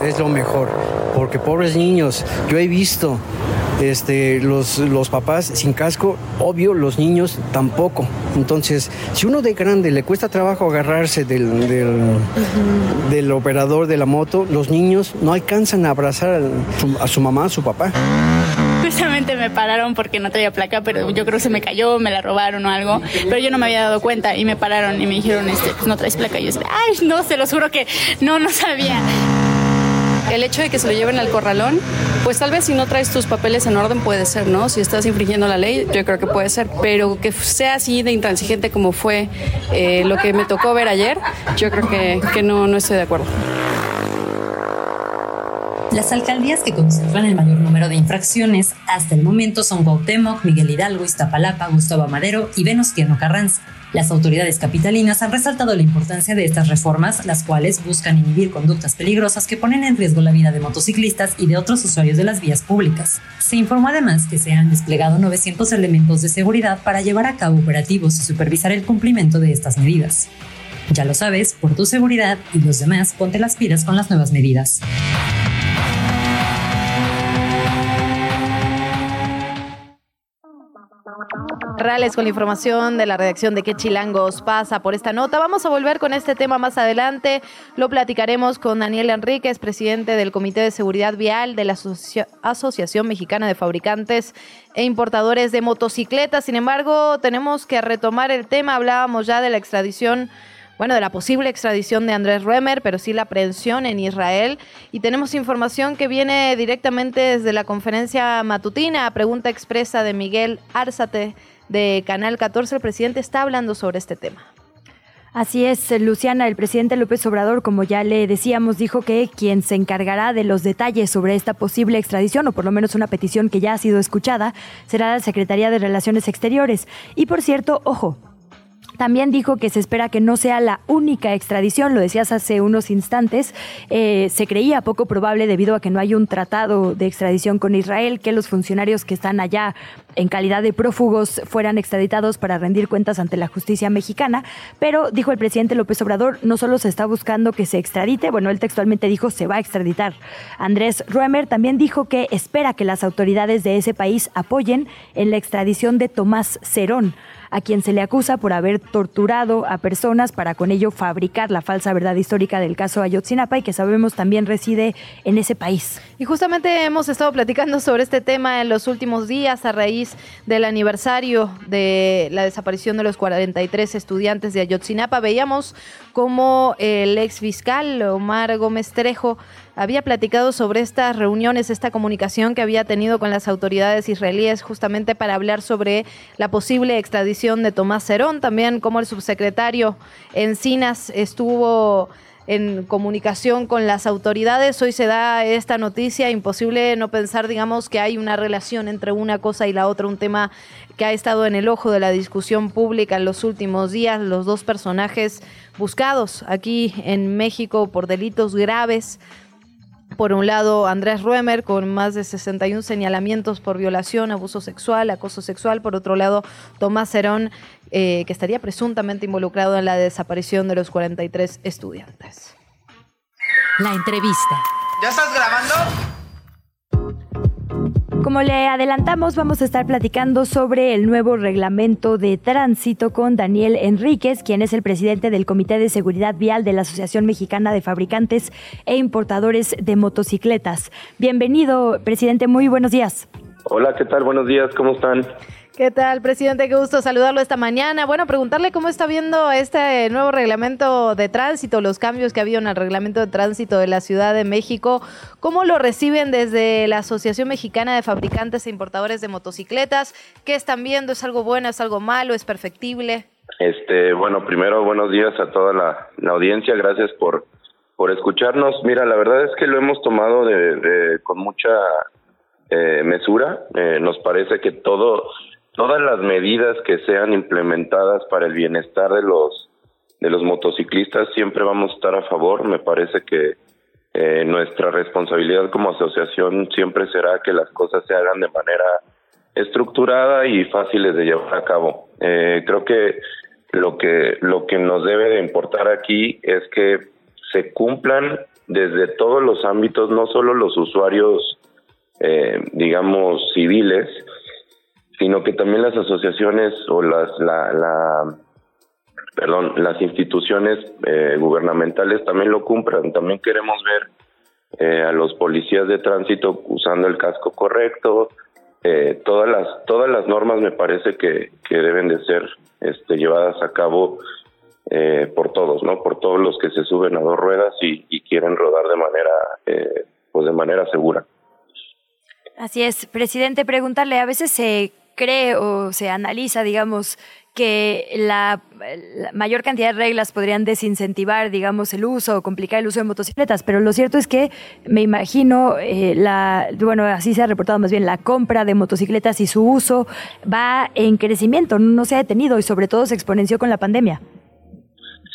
Es lo mejor, porque pobres niños, yo he visto este, los, los papás sin casco, obvio, los niños tampoco. Entonces, si uno de grande le cuesta trabajo agarrarse del, del, del operador de la moto, los niños no alcanzan a abrazar a su, a su mamá, a su papá. Precisamente me pararon porque no traía placa, pero yo creo que se me cayó, me la robaron o algo. Pero yo no me había dado cuenta y me pararon y me dijeron, este, pues no traes placa. Y yo, dije, ay, no, se los juro que no, no sabía. El hecho de que se lo lleven al corralón, pues tal vez si no traes tus papeles en orden puede ser, ¿no? Si estás infringiendo la ley, yo creo que puede ser, pero que sea así de intransigente como fue eh, lo que me tocó ver ayer, yo creo que, que no, no estoy de acuerdo. Las alcaldías que concentran el mayor número de infracciones hasta el momento son Cuauhtémoc, Miguel Hidalgo, Iztapalapa, Gustavo Madero y Venustiano Carranza. Las autoridades capitalinas han resaltado la importancia de estas reformas, las cuales buscan inhibir conductas peligrosas que ponen en riesgo la vida de motociclistas y de otros usuarios de las vías públicas. Se informó además que se han desplegado 900 elementos de seguridad para llevar a cabo operativos y supervisar el cumplimiento de estas medidas. Ya lo sabes, por tu seguridad y los demás, ponte las pilas con las nuevas medidas. Rales con la información de la redacción de qué chilangos pasa por esta nota. Vamos a volver con este tema más adelante. Lo platicaremos con Daniel Enríquez, presidente del Comité de Seguridad Vial de la Asocia Asociación Mexicana de Fabricantes e Importadores de Motocicletas. Sin embargo, tenemos que retomar el tema. Hablábamos ya de la extradición bueno, de la posible extradición de Andrés Remer, pero sí la aprehensión en Israel. Y tenemos información que viene directamente desde la conferencia matutina, pregunta expresa de Miguel Árzate de Canal 14. El presidente está hablando sobre este tema. Así es, Luciana, el presidente López Obrador, como ya le decíamos, dijo que quien se encargará de los detalles sobre esta posible extradición, o por lo menos una petición que ya ha sido escuchada, será la Secretaría de Relaciones Exteriores. Y por cierto, ojo, también dijo que se espera que no sea la única extradición, lo decías hace unos instantes, eh, se creía poco probable debido a que no hay un tratado de extradición con Israel, que los funcionarios que están allá en calidad de prófugos fueran extraditados para rendir cuentas ante la justicia mexicana, pero dijo el presidente López Obrador, no solo se está buscando que se extradite, bueno, él textualmente dijo se va a extraditar. Andrés Ruemer también dijo que espera que las autoridades de ese país apoyen en la extradición de Tomás Cerón a quien se le acusa por haber torturado a personas para con ello fabricar la falsa verdad histórica del caso Ayotzinapa y que sabemos también reside en ese país. Y justamente hemos estado platicando sobre este tema en los últimos días a raíz del aniversario de la desaparición de los 43 estudiantes de Ayotzinapa. Veíamos cómo el ex fiscal Omar Gómez Trejo había platicado sobre estas reuniones, esta comunicación que había tenido con las autoridades israelíes justamente para hablar sobre la posible extradición de Tomás Cerón, también como el subsecretario Encinas estuvo en comunicación con las autoridades. Hoy se da esta noticia, imposible no pensar, digamos, que hay una relación entre una cosa y la otra, un tema que ha estado en el ojo de la discusión pública en los últimos días, los dos personajes buscados aquí en México por delitos graves por un lado, Andrés Ruemer, con más de 61 señalamientos por violación, abuso sexual, acoso sexual. Por otro lado, Tomás Cerón, eh, que estaría presuntamente involucrado en la desaparición de los 43 estudiantes. La entrevista. ¿Ya estás grabando? Como le adelantamos, vamos a estar platicando sobre el nuevo reglamento de tránsito con Daniel Enríquez, quien es el presidente del Comité de Seguridad Vial de la Asociación Mexicana de Fabricantes e Importadores de Motocicletas. Bienvenido, presidente, muy buenos días. Hola, ¿qué tal? Buenos días, ¿cómo están? ¿Qué tal, presidente? Qué gusto saludarlo esta mañana. Bueno, preguntarle cómo está viendo este nuevo reglamento de tránsito, los cambios que ha habido en el reglamento de tránsito de la Ciudad de México. ¿Cómo lo reciben desde la Asociación Mexicana de Fabricantes e Importadores de Motocicletas? ¿Qué están viendo? ¿Es algo bueno? ¿Es algo malo? ¿Es perfectible? Este, bueno, primero buenos días a toda la, audiencia. Gracias por, por escucharnos. Mira, la verdad es que lo hemos tomado de, de con mucha eh, mesura. Eh, nos parece que todo todas las medidas que sean implementadas para el bienestar de los de los motociclistas siempre vamos a estar a favor. Me parece que eh, nuestra responsabilidad como asociación siempre será que las cosas se hagan de manera estructurada y fáciles de llevar a cabo. Eh, creo que lo que lo que nos debe de importar aquí es que se cumplan desde todos los ámbitos, no solo los usuarios eh, digamos, civiles, sino que también las asociaciones o las, la, la perdón, las instituciones eh, gubernamentales también lo cumplan. También queremos ver eh, a los policías de tránsito usando el casco correcto. Eh, todas las todas las normas me parece que, que deben de ser este, llevadas a cabo eh, por todos, ¿no? Por todos los que se suben a dos ruedas y, y quieren rodar de manera, eh, pues de manera segura. Así es, presidente, preguntarle, a veces se cree o se analiza, digamos, que la, mayor cantidad de reglas podrían desincentivar, digamos, el uso o complicar el uso de motocicletas, pero lo cierto es que me imagino, eh, la, bueno, así se ha reportado más bien, la compra de motocicletas y su uso va en crecimiento, no se ha detenido y sobre todo se exponenció con la pandemia.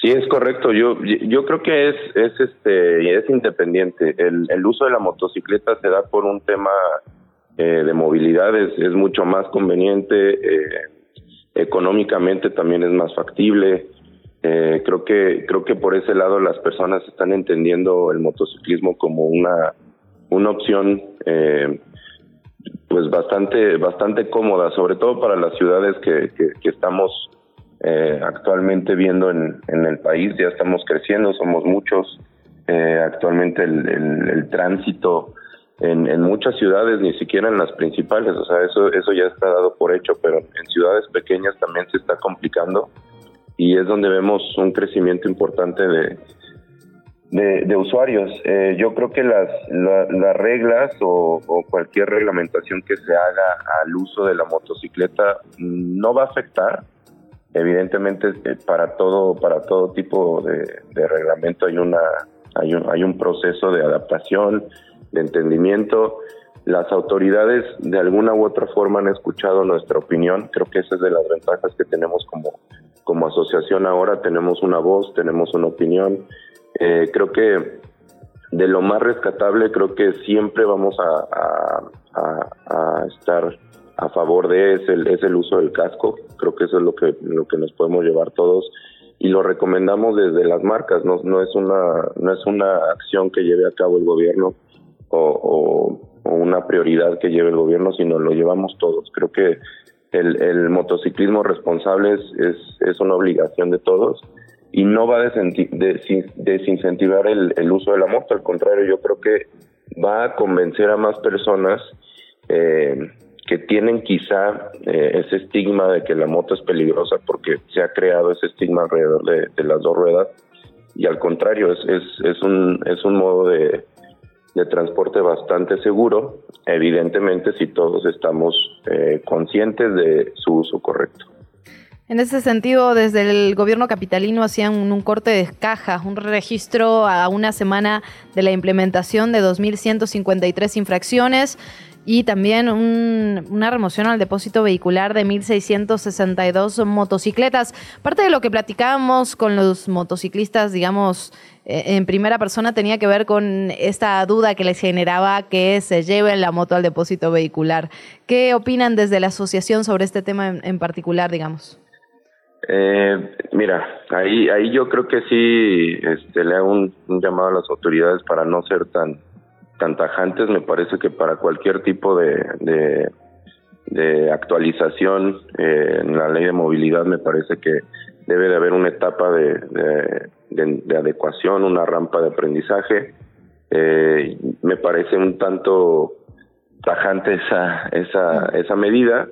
Sí, es correcto. Yo yo creo que es es este es independiente. El, el uso de la motocicleta se da por un tema eh, de movilidad, es, es mucho más conveniente. Eh, económicamente también es más factible. Eh, creo que creo que por ese lado las personas están entendiendo el motociclismo como una una opción eh, pues bastante bastante cómoda, sobre todo para las ciudades que, que, que estamos actualmente viendo en, en el país. Ya estamos creciendo, somos muchos. Actualmente el, el tránsito en, en, muchas ciudades, ni siquiera en las principales, o sea, eso, eso ya está dado por hecho, pero en ciudades pequeñas también se está complicando y es donde vemos un crecimiento importante de, de, usuarios. Eh, yo creo que las, la, las reglas o, o, cualquier reglamentación que se haga al uso de la motocicleta no va a afectar. Evidentemente, eh, para todo, para todo tipo de, de reglamento hay una, hay un, hay un proceso de adaptación, de entendimiento. Las autoridades de alguna u otra forma han escuchado nuestra opinión. Creo que esa es de las ventajas que tenemos como, como asociación ahora. Tenemos una voz, tenemos una opinión. Eh, creo que de lo más rescatable, creo que siempre vamos a, estar a favor de es es el uso del casco. Creo que eso es lo que, lo que nos podemos llevar todos y lo recomendamos desde las marcas. No, no es una no es una acción que lleve a cabo el gobierno o, una prioridad que lleve el gobierno, sino lo llevamos todos. Creo que el, motociclismo responsable es, es, una obligación de todos y no va a desincentivar el, uso de la moto, al contrario, yo creo que va a convencer a más personas eh, que tienen quizá eh, ese estigma de que la moto es peligrosa porque se ha creado ese estigma alrededor de, las dos ruedas y al contrario es, es, un, es un modo de, de transporte bastante seguro, evidentemente si todos estamos eh, conscientes de su uso correcto. En ese sentido, desde el gobierno capitalino hacían un, corte de caja, un registro a una semana de la implementación de 2.153 infracciones y también un, una remoción al depósito vehicular de 1.662 motocicletas. Parte de lo que platicábamos con los motociclistas, digamos, eh, en primera persona tenía que ver con esta duda que les generaba que se lleve la moto al depósito vehicular. ¿Qué opinan desde la asociación sobre este tema en particular, digamos? Eh, mira, ahí, ahí yo creo que sí este, le hago un, llamado a las autoridades para no ser tan tan tajantes, me parece que para cualquier tipo de, de, actualización eh, en la ley de movilidad me parece que debe de haber una etapa de, de, de, de adecuación, una rampa de aprendizaje. Eh, me parece un tanto tajante esa, esa, esa medida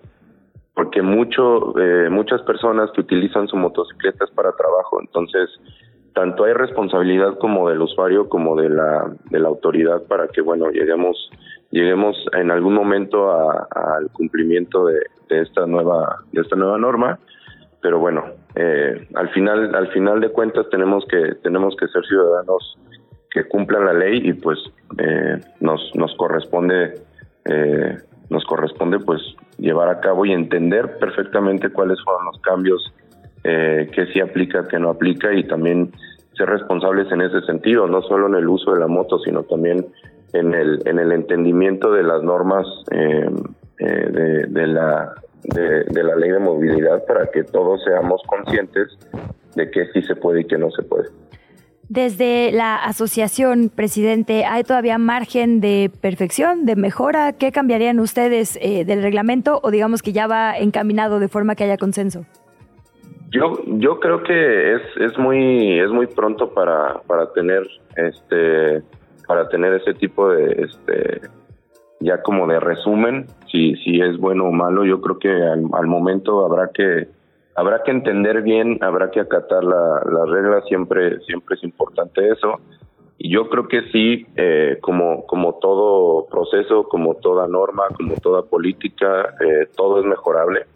porque mucho, eh, muchas personas que utilizan su motocicleta es para trabajo, entonces tanto hay responsabilidad como del usuario como de la de la autoridad para que bueno lleguemos lleguemos en algún momento al cumplimiento de, de, esta nueva de esta nueva norma. Pero bueno eh, al final al final de cuentas tenemos que tenemos que ser ciudadanos que cumplan la ley y pues eh, nos nos corresponde eh, nos corresponde pues llevar a cabo y entender perfectamente cuáles fueron los cambios eh, qué sí aplica, qué no aplica y también ser responsables en ese sentido, no solo en el uso de la moto, sino también en el, en el entendimiento de las normas eh, eh, de, de, la, de, de, la ley de movilidad para que todos seamos conscientes de que sí se puede y que no se puede. Desde la asociación, presidente, ¿hay todavía margen de perfección, de mejora? ¿Qué cambiarían ustedes eh, del reglamento o digamos que ya va encaminado de forma que haya consenso? Yo, yo creo que es, es muy es muy pronto para, para tener este para tener ese tipo de este ya como de resumen si si es bueno o malo yo creo que al momento habrá que habrá que entender bien, habrá que acatar la, las reglas, siempre, siempre es importante eso. Y yo creo que sí, eh, como, como todo proceso, como toda norma, como toda política, eh, todo es mejorable.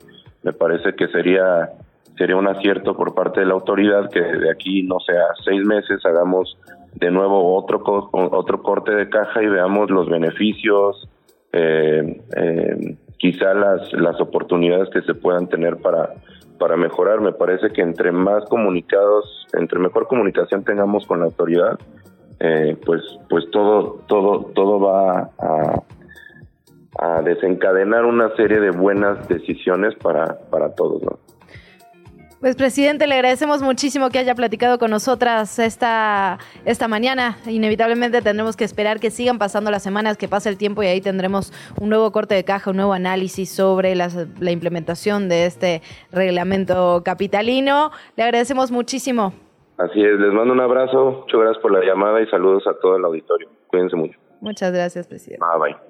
Me parece que sería, sería un acierto por parte de la autoridad que de aquí, no sé, a seis meses hagamos de nuevo otro, otro corte de caja y veamos los beneficios, eh, eh, quizá las, las oportunidades que se puedan tener para, para mejorar. Me parece que entre más comunicados, entre mejor comunicación tengamos con la autoridad, eh, pues, pues todo, todo, todo va a, a desencadenar una serie de buenas decisiones para, para todos, ¿no? Pues presidente, le agradecemos muchísimo que haya platicado con nosotras esta, esta mañana. Inevitablemente tendremos que esperar que sigan pasando las semanas, que pase el tiempo y ahí tendremos un nuevo corte de caja, un nuevo análisis sobre la implementación de este reglamento capitalino. Le agradecemos muchísimo. Así es, les mando un abrazo, muchas gracias por la llamada y saludos a todo el auditorio. Cuídense mucho. Muchas gracias, presidente. Bye bye.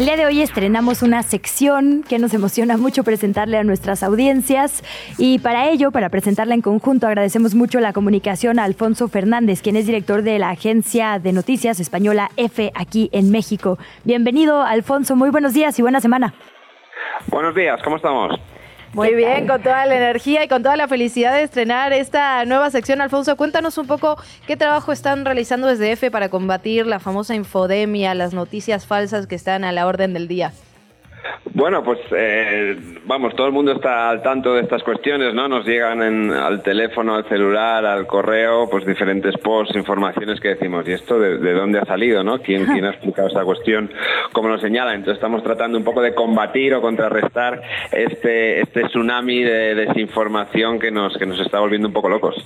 El día de hoy estrenamos una sección que nos emociona mucho presentarle a nuestras audiencias y para ello, para presentarla en conjunto, agradecemos mucho la comunicación a Alfonso Fernández, quien es director de la agencia de noticias española F aquí en México. Bienvenido, Alfonso, muy buenos días y buena semana. Buenos días, ¿cómo estamos? Muy bien, con toda la energía y con toda la felicidad de estrenar esta nueva sección. Alfonso, cuéntanos un poco qué trabajo están realizando desde EFE para combatir la famosa infodemia, las noticias falsas que están a la orden del día. Bueno, pues eh, vamos, todo el mundo está al tanto de estas cuestiones, ¿no? Nos llegan en, al teléfono, al celular, al correo, pues diferentes posts, informaciones que decimos, ¿y esto de, dónde ha salido, no? ¿Quién, ¿Quién ha explicado esta cuestión? ¿Cómo lo señala? Entonces estamos tratando un poco de combatir o contrarrestar este, este tsunami de desinformación que nos, que nos está volviendo un poco locos.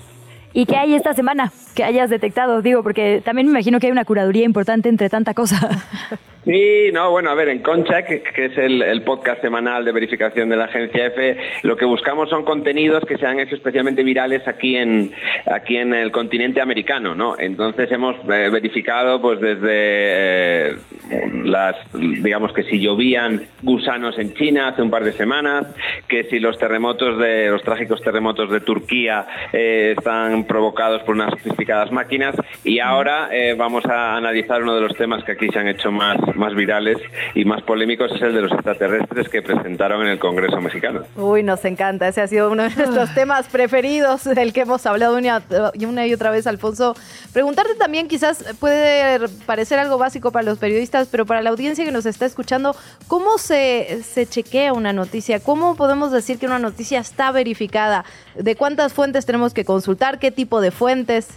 ¿Y qué hay esta semana que hayas detectado? Digo, porque también me imagino que hay una curaduría importante entre tanta cosa. Sí, no, bueno, a ver, en Concheck, que es el, podcast semanal de verificación de la agencia F, lo que buscamos son contenidos que se han hecho especialmente virales aquí en aquí en el continente americano, ¿no? Entonces hemos eh, verificado, pues desde eh, las, digamos que si llovían gusanos en China hace un par de semanas, que si los terremotos de los trágicos terremotos de Turquía eh, están provocados por unas sofisticadas máquinas, y ahora vamos a analizar uno de los temas que aquí se han hecho más más virales y más polémicos es el de los extraterrestres que presentaron en el Congreso mexicano. Uy, nos encanta, ese ha sido uno de nuestros temas preferidos del que hemos hablado una, una y otra vez, Alfonso. Preguntarte también, quizás puede parecer algo básico para los periodistas, pero para la audiencia que nos está escuchando, ¿cómo se, se chequea una noticia? ¿Cómo podemos decir que una noticia está verificada? ¿De cuántas fuentes tenemos que consultar? ¿Qué tipo de fuentes?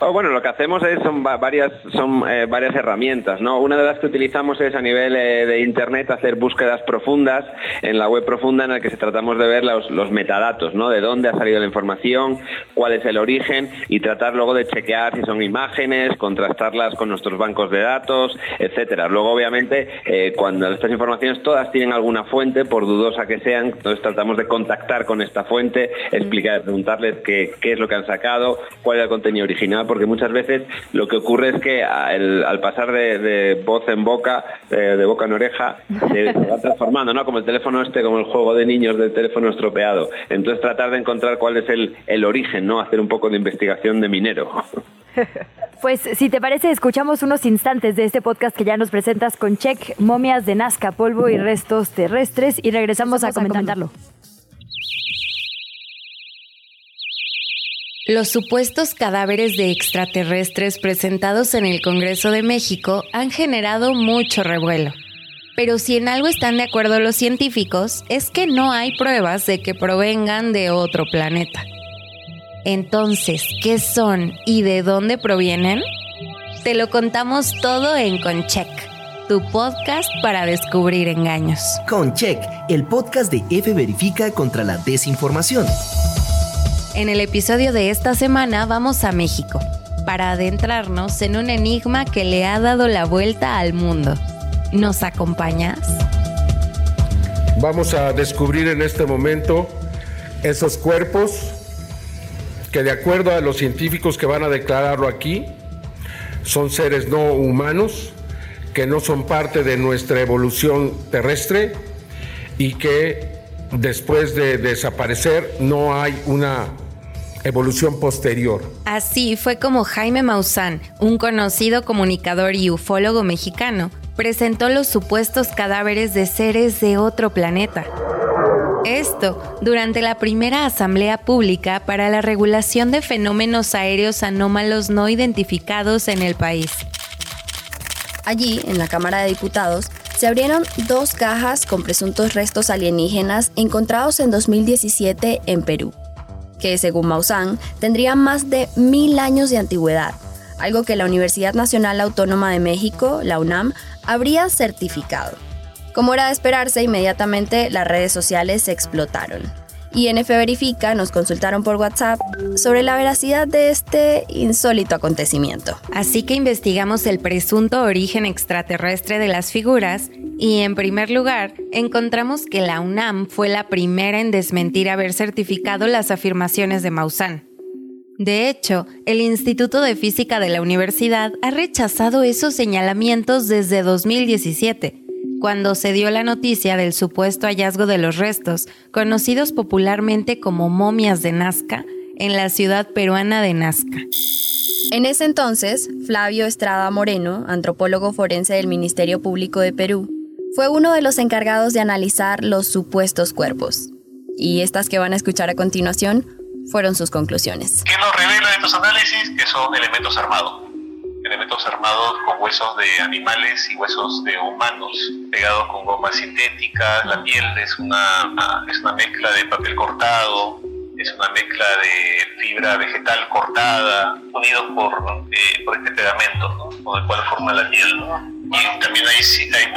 Oh, bueno, lo que hacemos es, son varias, son eh, varias herramientas, ¿no? Una de las que utilizamos es a nivel eh, de Internet hacer búsquedas profundas en la web profunda en la que se tratamos de ver los, los, metadatos, ¿no? De dónde ha salido la información, cuál es el origen y tratar luego de chequear si son imágenes, contrastarlas con nuestros bancos de datos, etcétera. Luego, obviamente, eh, cuando estas informaciones todas tienen alguna fuente, por dudosa que sean, entonces tratamos de contactar con esta fuente, explicar, preguntarles qué, qué es lo que han sacado, cuál es el contenido original porque muchas veces lo que ocurre es que al, pasar de, voz en boca, de, boca en oreja, se, va transformando, ¿no? Como el teléfono este, como el juego de niños del teléfono estropeado. Entonces tratar de encontrar cuál es el, el origen, ¿no? Hacer un poco de investigación de minero. Pues si te parece, escuchamos unos instantes de este podcast que ya nos presentas con Check, momias de Nazca, polvo y restos terrestres y regresamos a comentarlo. Los supuestos cadáveres de extraterrestres presentados en el Congreso de México han generado mucho revuelo. Pero si en algo están de acuerdo los científicos es que no hay pruebas de que provengan de otro planeta. Entonces, ¿qué son y de dónde provienen? Te lo contamos todo en Concheck, tu podcast para descubrir engaños. Concheck, el podcast de F Verifica contra la desinformación. En el episodio de esta semana vamos a México para adentrarnos en un enigma que le ha dado la vuelta al mundo. ¿Nos acompañas? Vamos a descubrir en este momento esos cuerpos que de acuerdo a los científicos que van a declararlo aquí, son seres no humanos, que no son parte de nuestra evolución terrestre y que después de desaparecer no hay una evolución posterior. Así fue como Jaime Maussan, un conocido comunicador y ufólogo mexicano, presentó los supuestos cadáveres de seres de otro planeta. Esto durante la primera Asamblea Pública para la Regulación de Fenómenos Aéreos Anómalos No Identificados en el país. Allí, en la Cámara de Diputados, se abrieron dos cajas con presuntos restos alienígenas encontrados en 2017 en Perú, que según Maussan tendrían más de mil años de antigüedad, algo que la Universidad Nacional Autónoma de México, la UNAM, habría certificado. Como era de esperarse, inmediatamente las redes sociales se explotaron. INF Verifica nos consultaron por WhatsApp sobre la veracidad de este insólito acontecimiento. Así que investigamos el presunto origen extraterrestre de las figuras y en primer lugar encontramos que la UNAM fue la primera en desmentir haber certificado las afirmaciones de Maussan. De hecho, el Instituto de Física de la universidad ha rechazado esos señalamientos desde 2017 cuando se dio la noticia del supuesto hallazgo de los restos, conocidos popularmente como momias de Nazca, en la ciudad peruana de Nazca. En ese entonces, Flavio Estrada Moreno, antropólogo forense del Ministerio Público de Perú, fue uno de los encargados de analizar los supuestos cuerpos. Y estas que van a escuchar a continuación fueron sus conclusiones. ¿Qué nos revela estos análisis? Que son elementos armados elementos armados con huesos de animales y huesos de humanos, pegados con gomas sintéticas, la piel es una, es una mezcla de papel cortado, es una mezcla de fibra vegetal cortada, unidos por, eh, por este pegamento, con el cual forma la piel. Y también hay, hay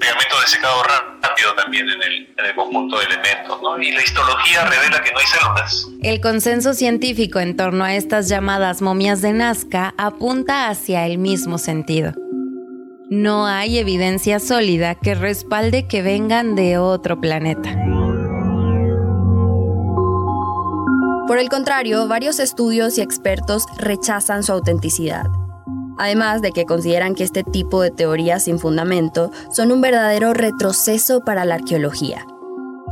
pegamento de secado rápido también en el, en el conjunto de elementos. Y la histología revela que no hay células. El consenso científico en torno a estas llamadas momias de Nazca apunta hacia el mismo sentido. No hay evidencia sólida que respalde que vengan de otro planeta. Por el contrario, varios estudios y expertos rechazan su autenticidad. Además de que consideran que este tipo de teorías sin fundamento son un verdadero retroceso para la arqueología.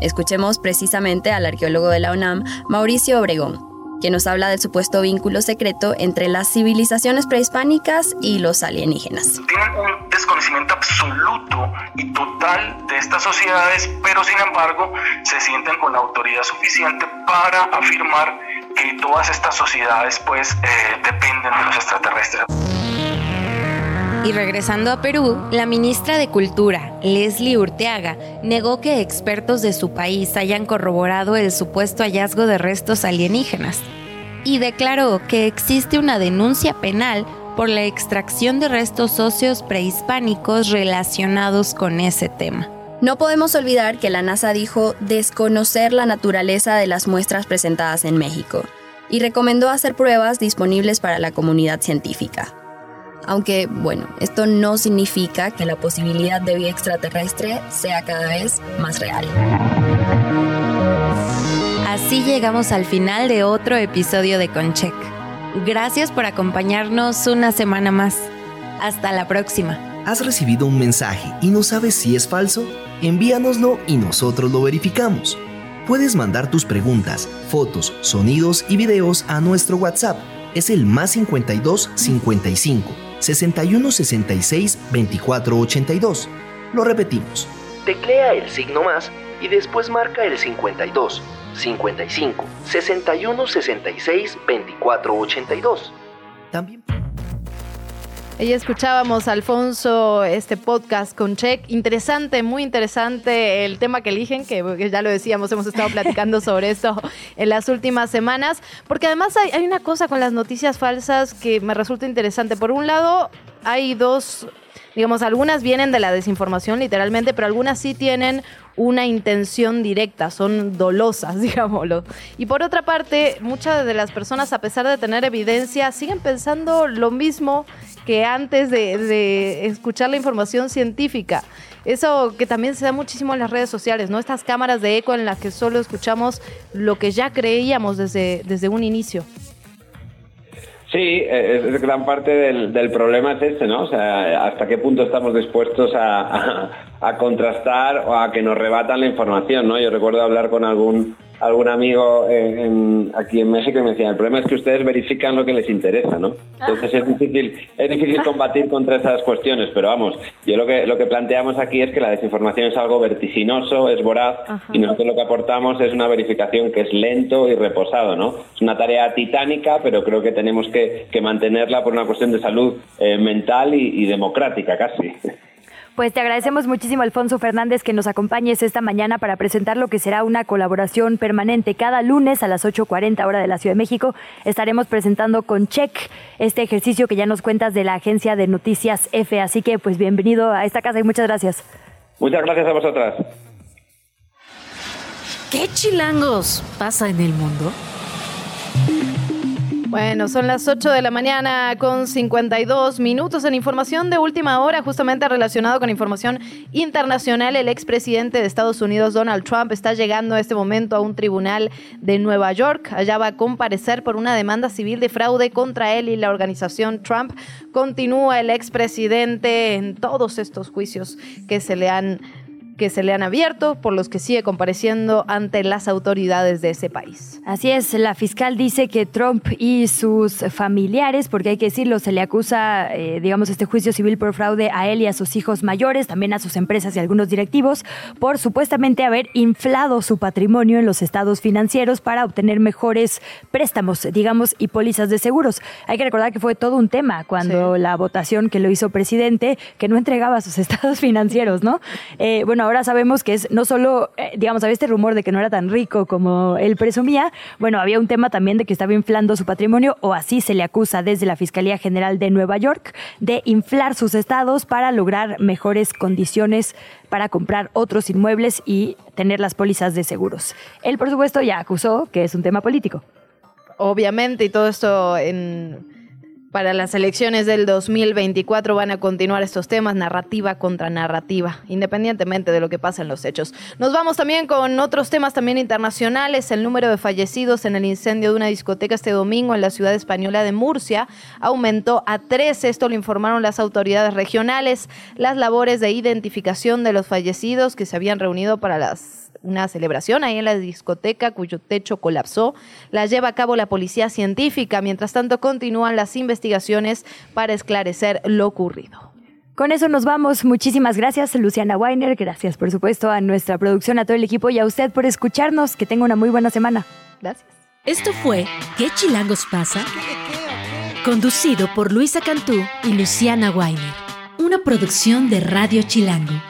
Escuchemos precisamente al arqueólogo de la UNAM, Mauricio Obregón, que nos habla del supuesto vínculo secreto entre las civilizaciones prehispánicas y los alienígenas. Tienen un desconocimiento absoluto y total de estas sociedades, pero sin embargo se sienten con la autoridad suficiente para afirmar que todas estas sociedades pues eh, dependen de los extraterrestres. Y regresando a Perú, la ministra de Cultura, Leslie Urteaga, negó que expertos de su país hayan corroborado el supuesto hallazgo de restos alienígenas y declaró que existe una denuncia penal por la extracción de restos óseos prehispánicos relacionados con ese tema. No podemos olvidar que la NASA dijo desconocer la naturaleza de las muestras presentadas en México y recomendó hacer pruebas disponibles para la comunidad científica. Aunque, bueno, esto no significa que la posibilidad de vida extraterrestre sea cada vez más real. Así llegamos al final de otro episodio de Concheck. Gracias por acompañarnos una semana más. Hasta la próxima. ¿Has recibido un mensaje y no sabes si es falso? Envíanoslo y nosotros lo verificamos. Puedes mandar tus preguntas, fotos, sonidos y videos a nuestro WhatsApp. Es el más 52 55 61 66 24 82. Lo repetimos. Teclea el signo más y después marca el 52 55 61 66 24 82. También Ahí escuchábamos, Alfonso, este podcast con Check. Interesante, muy interesante el tema que eligen, que, ya lo decíamos, hemos estado platicando sobre esto en las últimas semanas, porque además hay, hay una cosa con las noticias falsas que me resulta interesante. Por un lado, hay dos digamos, algunas vienen de la desinformación literalmente, pero algunas sí tienen una intención directa, son dolosas, digámoslo. Y por otra parte, muchas de las personas, a pesar de tener evidencia, siguen pensando lo mismo que antes de, escuchar la información científica. Eso que también se da muchísimo en las redes sociales, ¿no? Estas cámaras de eco en las que solo escuchamos lo que ya creíamos desde, desde un inicio. Sí, es gran parte del, del, problema es este, ¿no? O sea, hasta qué punto estamos dispuestos a, a, contrastar o a que nos rebatan la información, ¿no? Yo recuerdo hablar con algún algún amigo en, aquí en México y me decía, el problema es que ustedes verifican lo que les interesa, ¿no? Entonces es difícil, es difícil combatir contra esas cuestiones, pero vamos, yo lo que, lo que planteamos aquí es que la desinformación es algo vertiginoso, es voraz, y nosotros lo que aportamos es una verificación que es lento y reposado, ¿no? Es una tarea titánica, pero creo que tenemos que, mantenerla por una cuestión de salud eh, mental y democrática casi. Pues te agradecemos muchísimo, Alfonso Fernández, que nos acompañes esta mañana para presentar lo que será una colaboración permanente. Cada lunes a las 8.40 hora de la Ciudad de México estaremos presentando con Check este ejercicio que ya nos cuentas de la agencia de noticias F. Así que pues bienvenido a esta casa y muchas gracias. Muchas gracias a vosotras. ¿Qué chilangos pasa en el mundo? Bueno, son las 8 de la mañana con 52 minutos en información de última hora, justamente relacionado con información internacional. El expresidente de Estados Unidos, Donald Trump, está llegando a este momento a un tribunal de Nueva York. Allá va a comparecer por una demanda civil de fraude contra él y la organización Trump. Continúa el expresidente en todos estos juicios que se le han que se le han abierto, por los que sigue compareciendo ante las autoridades de ese país. Así es, la fiscal dice que Trump y sus familiares, porque hay que decirlo, se le acusa, eh, digamos, este juicio civil por fraude a él y a sus hijos mayores, también a sus empresas y algunos directivos, por supuestamente haber inflado su patrimonio en los estados financieros para obtener mejores préstamos, digamos, y pólizas de seguros. Hay que recordar que fue todo un tema cuando la votación que lo hizo presidente, que no entregaba sus estados financieros, ¿no? Eh, bueno, ahora sabemos que es no solo, eh, digamos, había este rumor de que no era tan rico como él presumía, bueno, había un tema también de que estaba inflando su patrimonio, o así se le acusa desde la Fiscalía General de Nueva York, de inflar sus estados para lograr mejores condiciones para comprar otros inmuebles y tener las pólizas de seguros. Él, por supuesto, ya acusó que es un tema político. Obviamente, y todo esto en para las elecciones del 2024 van a continuar estos temas, narrativa contra narrativa, independientemente de lo que pasa en los hechos. Nos vamos también con otros temas también internacionales. El número de fallecidos en el incendio de una discoteca este domingo en la ciudad española de Murcia aumentó a tres. Esto lo informaron las autoridades regionales. Las labores de identificación de los fallecidos que se habían reunido para las una celebración ahí en la discoteca cuyo techo colapsó. La lleva a cabo la policía científica. Mientras tanto, continúan las investigaciones para esclarecer lo ocurrido. Con eso nos vamos. Muchísimas gracias, Luciana Weiner. Gracias, por supuesto, a nuestra producción, a todo el equipo y a usted por escucharnos. Que tenga una muy buena semana. Gracias. Esto fue ¿Qué chilangos pasa? Conducido por Luisa Cantú y Luciana Weiner. Una producción de Radio Chilango.